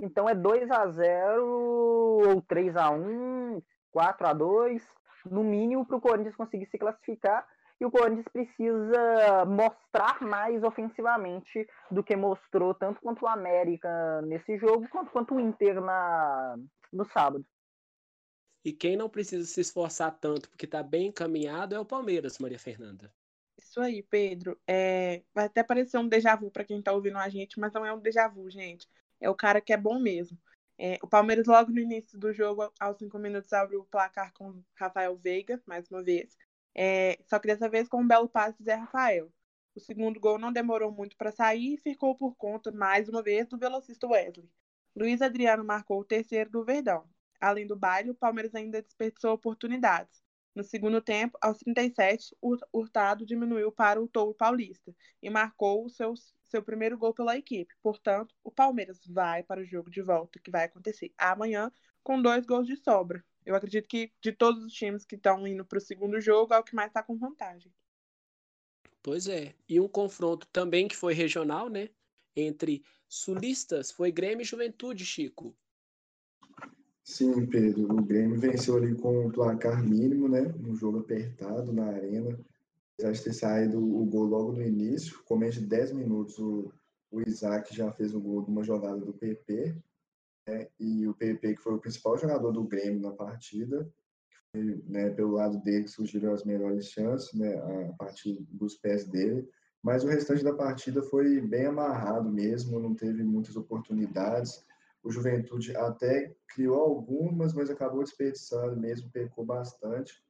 Então é 2 a 0 ou 3 a 1 4 a 2 no mínimo, para o Corinthians conseguir se classificar. E o Corinthians precisa mostrar mais ofensivamente do que mostrou tanto quanto o América nesse jogo, quanto, quanto o Inter na, no sábado. E quem não precisa se esforçar tanto porque está bem encaminhado é o Palmeiras, Maria Fernanda. Isso aí, Pedro. É... Vai até parecer um déjà vu para quem está ouvindo a gente, mas não é um déjà vu, gente. É o cara que é bom mesmo. É, o Palmeiras, logo no início do jogo, aos cinco minutos, abriu o placar com Rafael Veiga, mais uma vez. É, só que dessa vez com um belo passe de Zé Rafael. O segundo gol não demorou muito para sair e ficou por conta, mais uma vez, do velocista Wesley. Luiz Adriano marcou o terceiro do Verdão. Além do baile, o Palmeiras ainda desperdiçou oportunidades. No segundo tempo, aos 37, Hurtado diminuiu para o Touro Paulista e marcou o seu seu primeiro gol pela equipe. Portanto, o Palmeiras vai para o jogo de volta, que vai acontecer amanhã, com dois gols de sobra. Eu acredito que de todos os times que estão indo para o segundo jogo, é o que mais está com vantagem. Pois é. E um confronto também que foi regional, né? Entre sulistas, foi Grêmio e Juventude, Chico. Sim, Pedro. O Grêmio venceu ali com um placar mínimo, né? Um jogo apertado na arena apesar de ter saído o gol logo no início, com menos de 10 minutos, o, o Isaac já fez o gol de uma jogada do PP, né? e o PP, que foi o principal jogador do Grêmio na partida, foi, né, pelo lado dele surgiram as melhores chances, né, a partir dos pés dele, mas o restante da partida foi bem amarrado mesmo, não teve muitas oportunidades. O Juventude até criou algumas, mas acabou desperdiçando mesmo, pecou bastante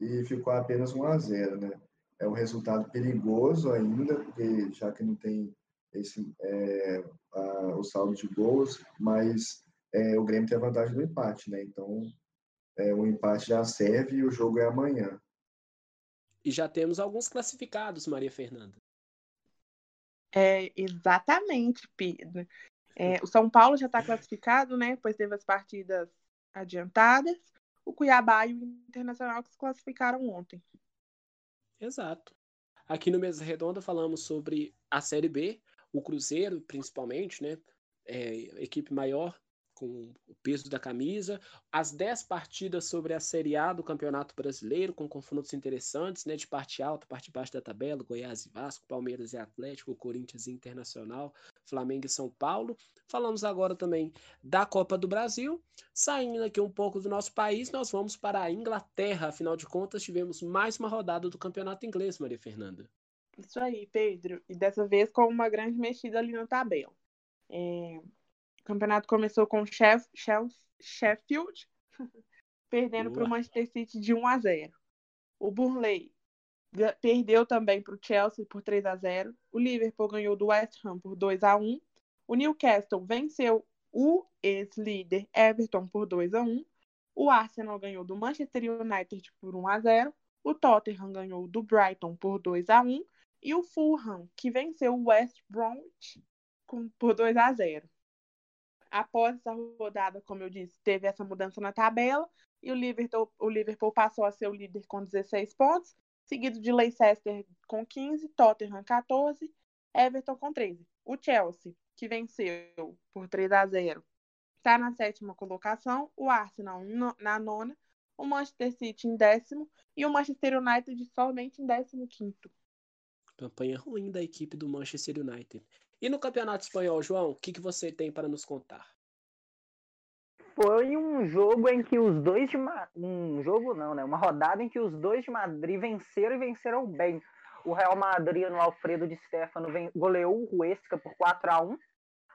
e ficou apenas 1 a 0, né? é um resultado perigoso ainda, porque já que não tem esse, é, a, o saldo de gols, mas é, o Grêmio tem a vantagem do empate, né? Então, é, o empate já serve e o jogo é amanhã. E já temos alguns classificados, Maria Fernanda. É, exatamente, Pedro. É, o São Paulo já está classificado, né? Pois teve as partidas adiantadas. O Cuiabá e o Internacional que se classificaram ontem. Exato. Aqui no Mesa Redonda falamos sobre a Série B, o Cruzeiro, principalmente, né? É, equipe maior com o peso da camisa, as 10 partidas sobre a Série A do Campeonato Brasileiro, com confrontos interessantes, né, de parte alta, parte baixa da tabela, Goiás e Vasco, Palmeiras e Atlético, Corinthians e Internacional, Flamengo e São Paulo. Falamos agora também da Copa do Brasil. Saindo aqui um pouco do nosso país, nós vamos para a Inglaterra. Afinal de contas, tivemos mais uma rodada do Campeonato Inglês, Maria Fernanda. Isso aí, Pedro. E dessa vez com uma grande mexida ali na tabela. É, campeonato começou com Sheff, Sheff, Sheffield perdendo para o Manchester City de 1 a 0. O Burnley perdeu também para o Chelsea por 3 a 0. O Liverpool ganhou do West Ham por 2 a 1. O Newcastle venceu o ex-líder Everton por 2 a 1. O Arsenal ganhou do Manchester United por 1 a 0. O Tottenham ganhou do Brighton por 2 a 1 e o Fulham, que venceu o West Bromwich por 2 a 0 após essa rodada, como eu disse, teve essa mudança na tabela e o Liverpool, o Liverpool passou a ser o líder com 16 pontos, seguido de Leicester com 15, Tottenham 14, Everton com 13. O Chelsea, que venceu por 3 a 0, está na sétima colocação, o Arsenal na nona, o Manchester City em décimo e o Manchester United somente em décimo quinto. Campanha ruim da equipe do Manchester United. E no Campeonato Espanhol, João, o que, que você tem para nos contar? Foi um jogo em que os dois de Ma... um jogo não, né? Uma rodada em que os dois de Madrid venceram e venceram bem. O Real Madrid no Alfredo de Stefano goleou o Huesca por 4 a 1.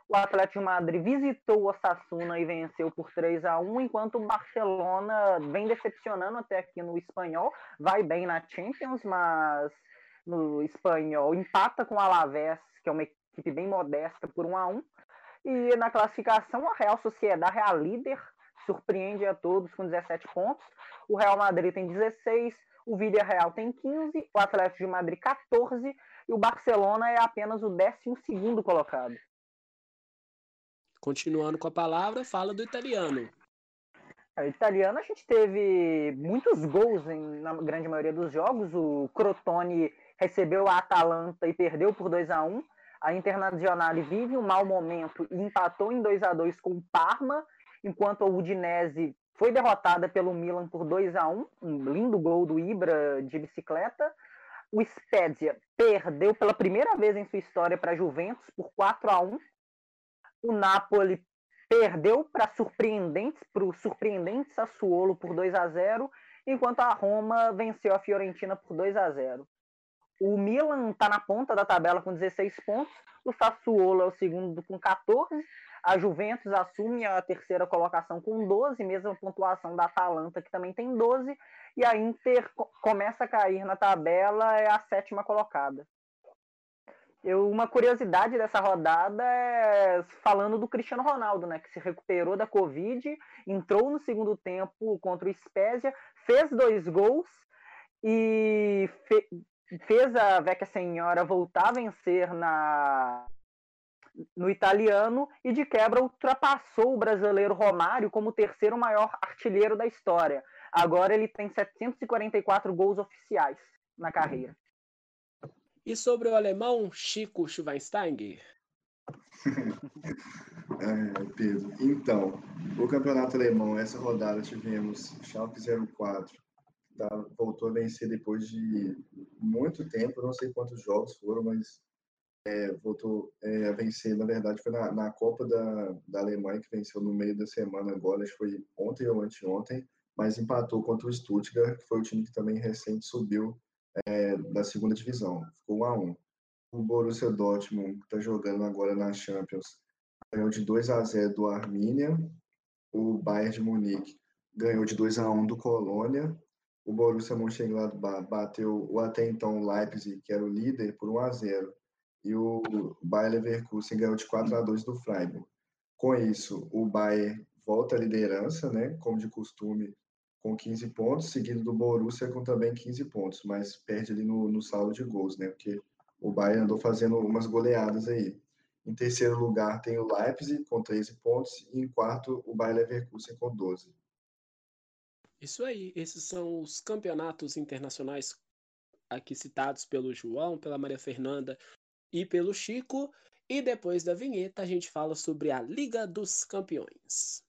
O Atlético de Madrid visitou o Osasuna e venceu por 3 a 1, enquanto o Barcelona vem decepcionando até aqui no espanhol, vai bem na Champions, mas no espanhol empata com o Alavés, que é uma equipe bem modesta por 1 a 1 E na classificação, a Real Sociedade é a líder, surpreende a todos com 17 pontos. O Real Madrid tem 16, o Villarreal tem 15, o Atlético de Madrid 14 e o Barcelona é apenas o 12 colocado. Continuando com a palavra, fala do italiano. O italiano a gente teve muitos gols em, na grande maioria dos jogos. O Crotone recebeu a Atalanta e perdeu por 2 a 1 a Internazionale vive um mau momento e empatou em 2 a 2 com o Parma, enquanto a Udinese foi derrotada pelo Milan por 2 a 1 um lindo gol do Ibra de bicicleta. O Spezia perdeu pela primeira vez em sua história para a Juventus por 4 a 1 O Napoli perdeu para surpreendentes, para o surpreendente Sassuolo por 2 a 0 enquanto a Roma venceu a Fiorentina por 2 a 0 o Milan está na ponta da tabela com 16 pontos, o Sassuolo é o segundo com 14, a Juventus assume a terceira colocação com 12, mesma pontuação da Atalanta, que também tem 12, e a Inter começa a cair na tabela, é a sétima colocada. Eu, uma curiosidade dessa rodada é falando do Cristiano Ronaldo, né, que se recuperou da Covid, entrou no segundo tempo contra o Spezia, fez dois gols e fe fez a Vecchia Senhora voltar a vencer na no italiano e de quebra ultrapassou o brasileiro Romário como o terceiro maior artilheiro da história. Agora ele tem 744 gols oficiais na carreira. E sobre o alemão Chico Schweinsteiger? é, Pedro, então, o campeonato alemão, essa rodada tivemos Schalke 04, tá, voltou a vencer depois de muito tempo, não sei quantos jogos foram, mas é, voltou é, a vencer, na verdade, foi na, na Copa da, da Alemanha, que venceu no meio da semana agora, acho que foi ontem ou anteontem, mas empatou contra o Stuttgart, que foi o time que também recente subiu é, da segunda divisão, ficou 1 a 1 O Borussia Dortmund, que está jogando agora na Champions, ganhou de 2 a 0 do Arminia, o Bayern de Munique ganhou de 2 a 1 do Colônia, o Borussia Mönchengladbach bateu o até então Leipzig, que era o líder, por 1 a 0 e o Bayer Leverkusen ganhou de 4 a 2 do Freiburg. Com isso, o Bayern volta à liderança, né, como de costume, com 15 pontos, seguido do Borussia com também 15 pontos, mas perde ali no, no saldo de gols, né? Porque o Bayern andou fazendo umas goleadas aí. Em terceiro lugar tem o Leipzig com 13 pontos e em quarto o Bayer Leverkusen com 12. Isso aí, esses são os campeonatos internacionais aqui citados pelo João, pela Maria Fernanda e pelo Chico. E depois da vinheta a gente fala sobre a Liga dos Campeões.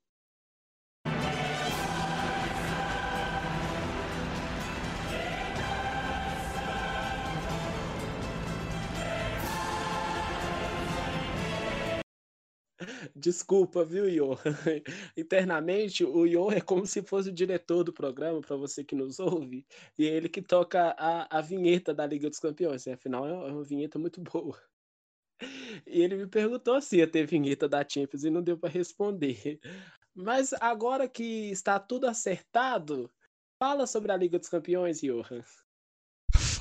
Desculpa, viu, Iô? Internamente, o Iô é como se fosse o diretor do programa, para você que nos ouve, e é ele que toca a, a vinheta da Liga dos Campeões. Afinal, é uma vinheta muito boa. E ele me perguntou se ia ter vinheta da Champions e não deu para responder. Mas agora que está tudo acertado, fala sobre a Liga dos Campeões, Johan.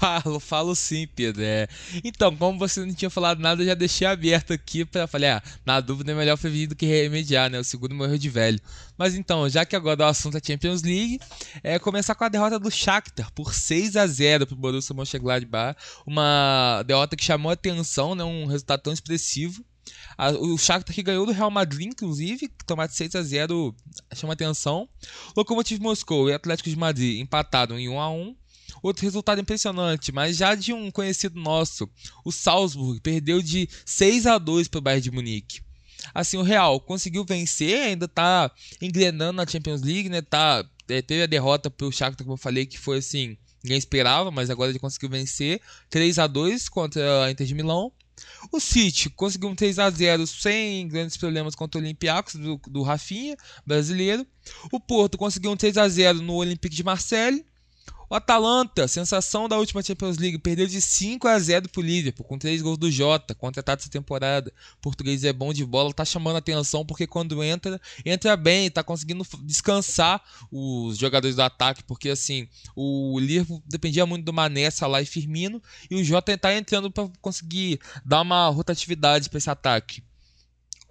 Falo, falo sim, Pedro. É. Então, como você não tinha falado nada, eu já deixei aberto aqui para falar, ah, na dúvida é melhor prevenir do que remediar, né? O segundo morreu de velho. Mas então, já que agora o assunto é Champions League, é começar com a derrota do Shakhtar por 6 a 0 pro Borussia Mönchengladbach, uma derrota que chamou atenção, né? Um resultado tão expressivo. O Shakhtar que ganhou do Real Madrid, inclusive, tomar de 6 a 0 chama atenção. Lokomotiv Moscou e Atlético de Madrid empataram em 1 a 1 Outro resultado impressionante, mas já de um conhecido nosso, o Salzburg perdeu de 6 a 2 para o Bayern de Munique. Assim, o Real conseguiu vencer, ainda está engrenando na Champions League, né? Tá, é, teve a derrota para o Shakhtar, como eu falei, que foi assim, ninguém esperava, mas agora ele conseguiu vencer 3 a 2 contra a Inter de Milão. O City conseguiu um 3 a 0 sem grandes problemas contra o Olympiacos do, do Rafinha, brasileiro. O Porto conseguiu um 3 a 0 no Olympique de Marseille. O Atalanta, sensação da última Champions League, perdeu de 5 a 0 pro Liverpool, com 3 gols do Jota, contratado essa temporada. Português é bom de bola, tá chamando atenção porque quando entra, entra bem, tá conseguindo descansar os jogadores do ataque, porque assim, o Liverpool dependia muito do Mané, Salah e Firmino, e o Jota tá entrando para conseguir dar uma rotatividade para esse ataque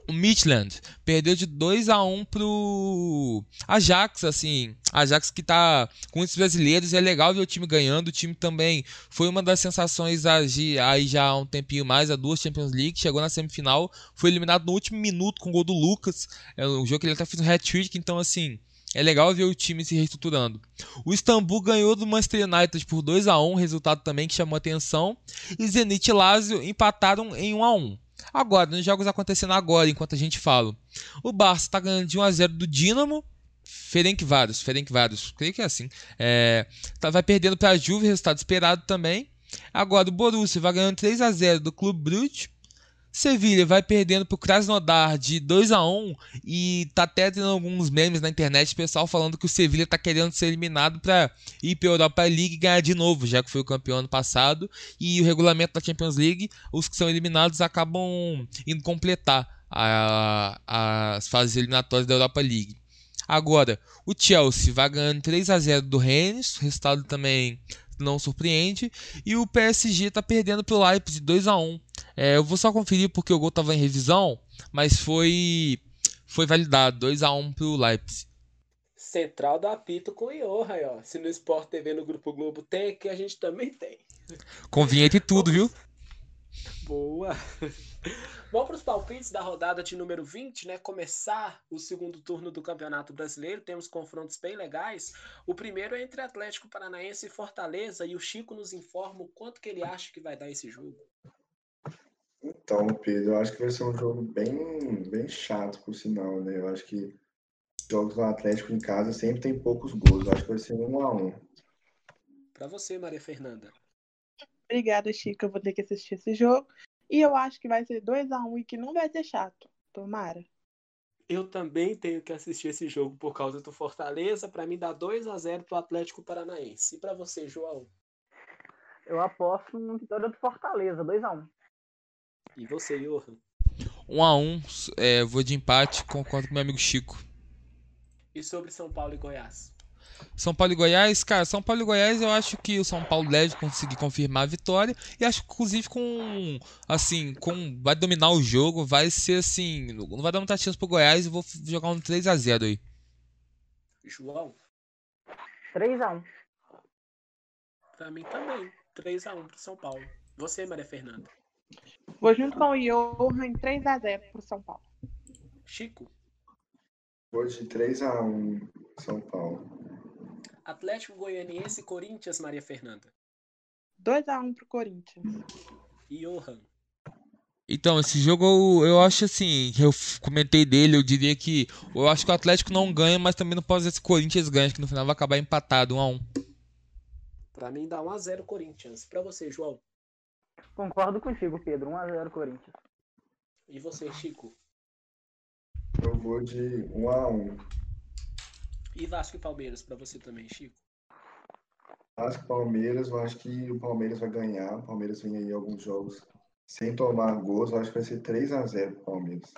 o Midland. Perdeu de 2 a 1 pro Ajax, assim, Ajax que tá com muitos brasileiros, é legal ver o time ganhando, o time também foi uma das sensações aí já há um tempinho mais, a duas Champions League, chegou na semifinal, foi eliminado no último minuto com o gol do Lucas, é um jogo que ele até fez um hat-trick, então assim, é legal ver o time se reestruturando. O Istambul ganhou do Manchester United por 2 a 1 resultado também que chamou atenção. E Zenit e Lazio empataram em 1 a 1 Agora, nos jogos acontecendo agora, enquanto a gente fala. O Barça está ganhando de 1 a 0 do Dinamo. Ferencváros, Ferencváros, creio que é assim. É, tá, vai perdendo para a Juve, resultado esperado também. Agora o Borussia vai ganhando 3 a 0 do Clube Brugge. Sevilha vai perdendo pro Krasnodar de 2 a 1 e tá até tendo alguns memes na internet, pessoal falando que o Sevilha tá querendo ser eliminado para ir para Europa League e ganhar de novo, já que foi o campeão ano passado, e o regulamento da Champions League, os que são eliminados acabam indo completar a, as fases eliminatórias da Europa League. Agora, o Chelsea vai ganhando 3 a 0 do Rennes, resultado também não surpreende. E o PSG está perdendo para o Leipzig 2 a 1 é, Eu vou só conferir porque o gol estava em revisão, mas foi foi validado 2 a 1 para o Leipzig. Central do apito com o Johan, ó. Se no Sport TV no Grupo Globo tem, aqui a gente também tem. Com vinheta e tudo, viu? Boa! Vamos para os palpites da rodada de número 20, né? Começar o segundo turno do Campeonato Brasileiro. Temos confrontos bem legais. O primeiro é entre Atlético Paranaense e Fortaleza. E o Chico nos informa o quanto que ele acha que vai dar esse jogo. Então, Pedro, eu acho que vai ser um jogo bem, bem chato, por sinal, né? Eu acho que jogos do Atlético em casa sempre tem poucos gols. Eu acho que vai ser um a um. Para você, Maria Fernanda. Obrigada, Chico. Eu vou ter que assistir esse jogo. E eu acho que vai ser 2 a 1 um e que não vai ser chato. Tomara. Eu também tenho que assistir esse jogo por causa do Fortaleza. Para mim, dá 2 a 0 pro Atlético Paranaense. E para você, João? Eu aposto no vitória do Fortaleza, 2 a 1 um. E você, Johan? 1 um a 1 um, é, vou de empate, concordo com meu amigo Chico. E sobre São Paulo e Goiás? São Paulo e Goiás, cara, São Paulo e Goiás eu acho que o São Paulo deve conseguir confirmar a vitória e acho que inclusive com assim, com vai dominar o jogo, vai ser assim, não vai dar muita chance pro Goiás, eu vou jogar um 3 a 0 aí. João. 3x1. Pra mim também. 3x1 pro São Paulo. Você, Maria Fernanda. Vou junto com o Johan em 3x0 pro São Paulo. Chico. Vou de 3x1 São Paulo. Atlético Goianiense e Corinthians, Maria Fernanda. 2x1 pro Corinthians. Johan. Então, esse jogo eu, eu acho assim, que eu comentei dele, eu diria que eu acho que o Atlético não ganha, mas também não posso dizer que o Corinthians ganha, acho que no final vai acabar empatado, 1 a 1 Pra mim dá 1x0 Corinthians. Pra você, João. Concordo contigo, Pedro. 1x0 Corinthians. E você, Chico. Eu vou de 1x1. E Vasco e Palmeiras pra você também, Chico. Vasco Palmeiras, eu acho que o Palmeiras vai ganhar. O Palmeiras vem aí alguns jogos sem tomar gols. Eu acho que vai ser 3x0 pro Palmeiras.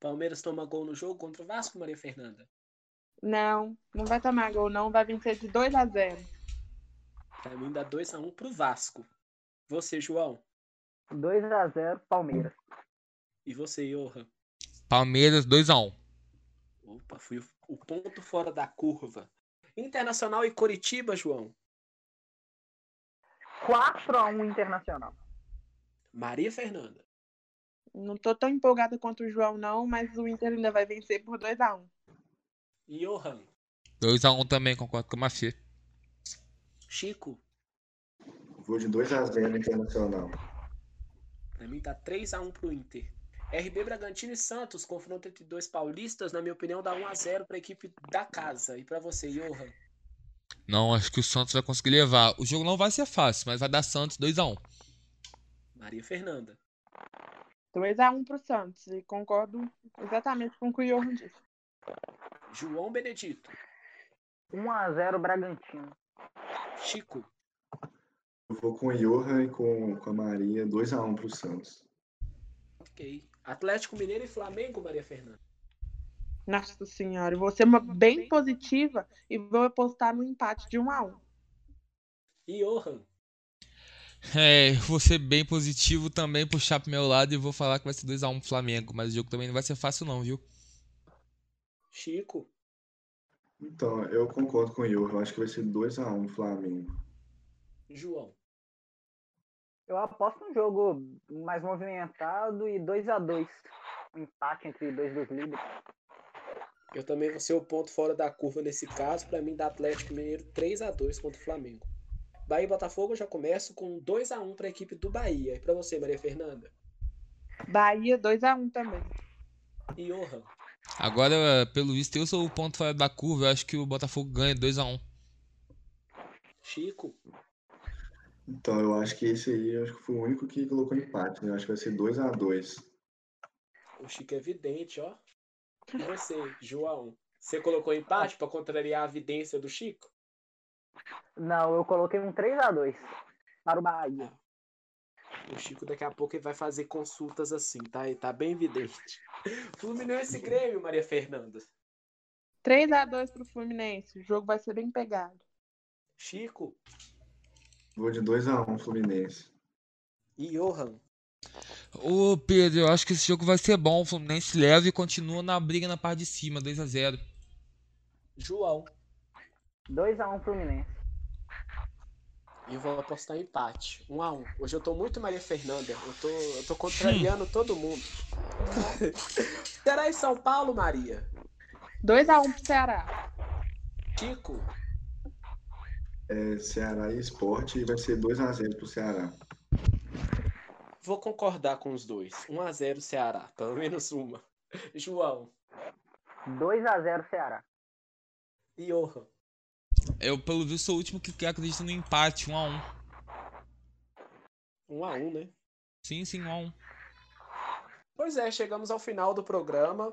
Palmeiras toma gol no jogo contra o Vasco, Maria Fernanda. Não, não vai tomar gol, não. Vai vencer de 2x0. Pra mim dá 2x1 pro Vasco. Você, João. 2x0 Palmeiras. E você, Johan. Palmeiras 2 a 1 Opa, fui o- o ponto fora da curva. Internacional e Coritiba, João. 4x1 Internacional. Maria Fernanda. Não tô tão empolgada quanto o João, não, mas o Inter ainda vai vencer por 2x1. E Johan. 2 a 1 também, concordo com a Mafia. Chico. Vou de 2x0 Internacional. Pra mim tá 3x1 pro Inter. RB Bragantino e Santos, confronto entre dois paulistas, na minha opinião, dá 1x0 pra equipe da casa. E pra você, Johan. Não, acho que o Santos vai conseguir levar. O jogo não vai ser fácil, mas vai dar Santos 2 a 1 Maria Fernanda. 2x1 pro Santos. E concordo exatamente com o que o Johan disse. João Benedito. 1x0 Bragantino. Chico. Eu vou com o Johan e com, com a Maria. 2x1 pro Santos. Ok. Atlético Mineiro e Flamengo, Maria Fernanda. Nossa senhora, eu vou ser uma bem positiva e vou apostar no empate de 1x1. E Johan. É, vou ser bem positivo também, puxar pro meu lado e vou falar que vai ser 2 a 1 pro Flamengo, mas o jogo também não vai ser fácil não, viu? Chico. Então, eu concordo com o Johan. Eu acho que vai ser 2x1 Flamengo. João. Eu aposto um jogo mais movimentado e 2x2. Um empate entre dois dos líderes. Eu também vou ser o ponto fora da curva nesse caso. Pra mim, dá Atlético Mineiro 3x2 contra o Flamengo. Bahia e Botafogo eu já começo com 2x1 pra equipe do Bahia. E pra você, Maria Fernanda. Bahia 2x1 também. E Johan. Agora, pelo visto, eu sou o ponto fora da curva, eu acho que o Botafogo ganha 2 a 1 Chico. Então, eu acho que esse aí acho que foi o único que colocou empate, né? Eu acho que vai ser 2x2. O Chico é vidente, ó. E você, João? Você colocou empate pra contrariar a vidência do Chico? Não, eu coloquei um 3x2 para o Bahia. O Chico daqui a pouco ele vai fazer consultas assim, tá? Ele tá bem vidente. Fluminense e Grêmio, Maria Fernanda. 3x2 pro Fluminense. O jogo vai ser bem pegado. Chico Vou de 2x1 Fluminense. e Johan. Ô Pedro, eu acho que esse jogo vai ser bom. O Fluminense leva e continua na briga na parte de cima, 2 a 0 João. 2x1 Fluminense. E eu vou apostar em empate. 1 a 1 Hoje eu tô muito Maria Fernanda. Eu tô, eu tô contrariando todo mundo. Será em São Paulo, Maria? 2x1 pro Ceará. Chico. É, Ceará e Esporte vai ser 2x0 pro Ceará. Vou concordar com os dois. 1 a 0 Ceará. Pelo menos uma. João. 2x0 Ceará. E Johan. Eu, pelo visto, sou o último que que acredita no empate, 1 a 1 1 a 1 né? Sim, sim, 1 a 1 Pois é, chegamos ao final do programa.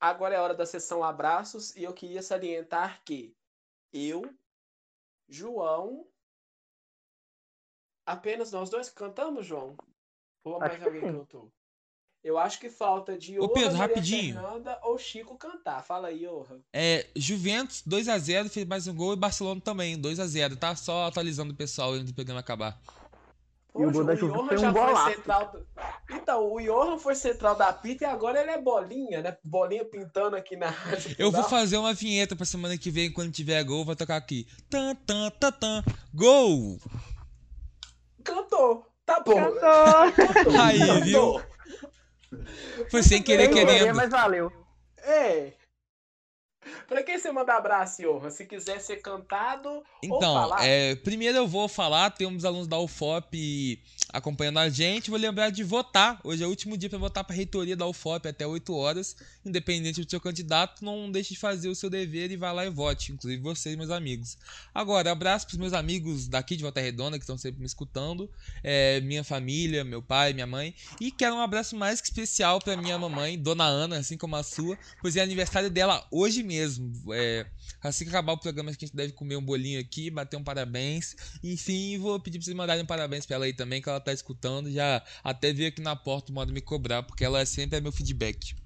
Agora é a hora da sessão abraços e eu queria salientar que eu, João, apenas nós dois cantamos, João? Ou mais Acho que alguém sim. cantou? Eu acho que falta de Ô, Pedro, Maria rapidinho. Fernanda ou Chico cantar. Fala aí, Johan. É, Juventus 2 a 0 fez mais um gol e Barcelona também, 2 a 0 tá? Só atualizando o pessoal antes do programa acabar. E o gol da Juve foi um já golaço. foi central. do- Então, o Johan foi central da Pita e agora ele é bolinha, né? Bolinha pintando aqui na rádio. Eu vou fazer uma vinheta pra semana que vem, quando tiver gol, vou tocar aqui. Tan, tan, tan, tan. Gol! Cantou. Tá bom. Cantou. Cantou. Aí, Cantou. Foi sem querer, bem, Sem querer, querendo. mas valeu. É. Pra quem você manda abraço, Johan? Se quiser ser cantado ou Então, falar. é, primeiro eu vou falar, temos alunos da UFOP acompanhando a gente. Vou lembrar de votar. Hoje é o último dia para votar para a reitoria da UFOP até 8 horas. Independente do seu candidato, não deixe de fazer o seu dever e vá lá e vote. Inclusive vocês, meus amigos. Agora, abraço para os meus amigos daqui de Volta Redonda que estão sempre me escutando. É, minha família, meu pai, minha mãe. E quero um abraço mais que especial para minha mamãe, Dona Ana, assim como a sua, pois é aniversário dela hoje mesmo. É, assim que acabar o programa, a gente deve comer um bolinho aqui, bater um parabéns. Enfim, vou pedir pra vocês mandarem um parabéns pra ela aí também, que ela tá escutando. Já até veio aqui na porta o modo me cobrar, porque ela sempre é meu feedback.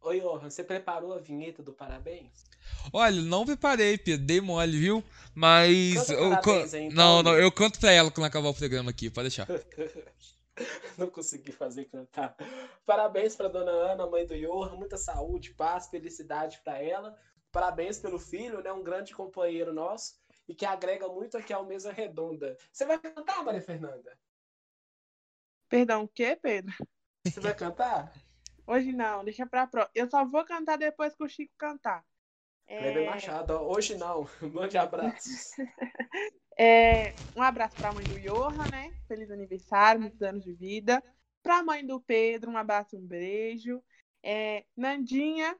Oi, Johan, você preparou a vinheta do parabéns? Olha, não preparei, Pedro, dei mole, viu? Mas. Canta eu parabéns aí, então. Não, não, eu canto pra ela quando acabar o programa aqui, pode deixar. Não consegui fazer cantar. Parabéns para dona Ana, mãe do Johan, muita saúde, paz, felicidade para ela. Parabéns pelo filho, né? Um grande companheiro nosso e que agrega muito aqui ao Mesa Redonda. Você vai cantar, Maria Fernanda? Perdão, o quê, Pedro? Você vai cantar? Hoje não, deixa pra próxima. Eu só vou cantar depois que o Chico cantar. Kleber É, Machado, ó, hoje não. Mande abraços. é, um abraço pra mãe do Johan, né? Feliz aniversário, muitos anos de vida. Pra mãe do Pedro, um abraço, um beijo. É, Nandinha,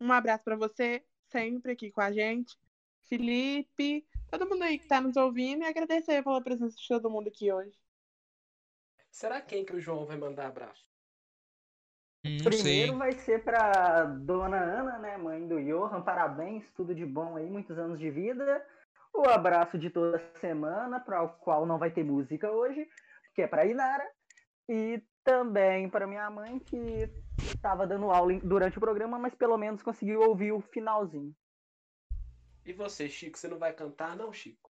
um abraço pra você, sempre aqui com a gente. Felipe, todo mundo aí que tá nos ouvindo e agradecer pela presença de todo mundo aqui hoje. Será quem que o João vai mandar abraço? Hum, Primeiro sei. vai ser pra dona Ana, né, mãe do Johan, parabéns, tudo de bom aí, muitos anos de vida. O abraço de toda semana, para o qual não vai ter música hoje, que é pra Inara. E também para minha mãe, que estava dando aula durante o programa, mas pelo menos conseguiu ouvir o finalzinho. E você, Chico, você não vai cantar, não, Chico?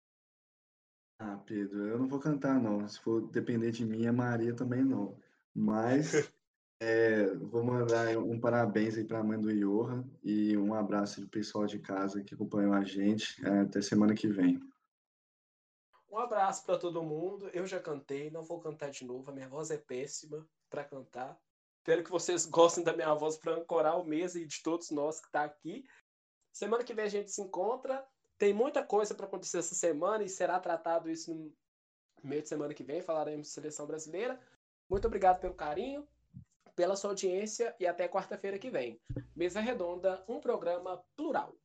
Ah, Pedro, eu não vou cantar, não. Se for depender de mim, a Maria também não. Mas é, vou mandar um parabéns aí para a mãe do Johan e um abraço do pessoal de casa que acompanhou a gente. É, até semana que vem. Um abraço para todo mundo. Eu já cantei, não vou cantar de novo. A minha voz é péssima para cantar. Espero que vocês gostem da minha voz para ancorar o mês e de todos nós que tá aqui. Semana que vem a gente se encontra. Tem muita coisa para acontecer essa semana e será tratado isso no meio de semana que vem. Falaremos de seleção brasileira. Muito obrigado pelo carinho, pela sua audiência e até quarta-feira que vem. Mesa Redonda, um programa plural.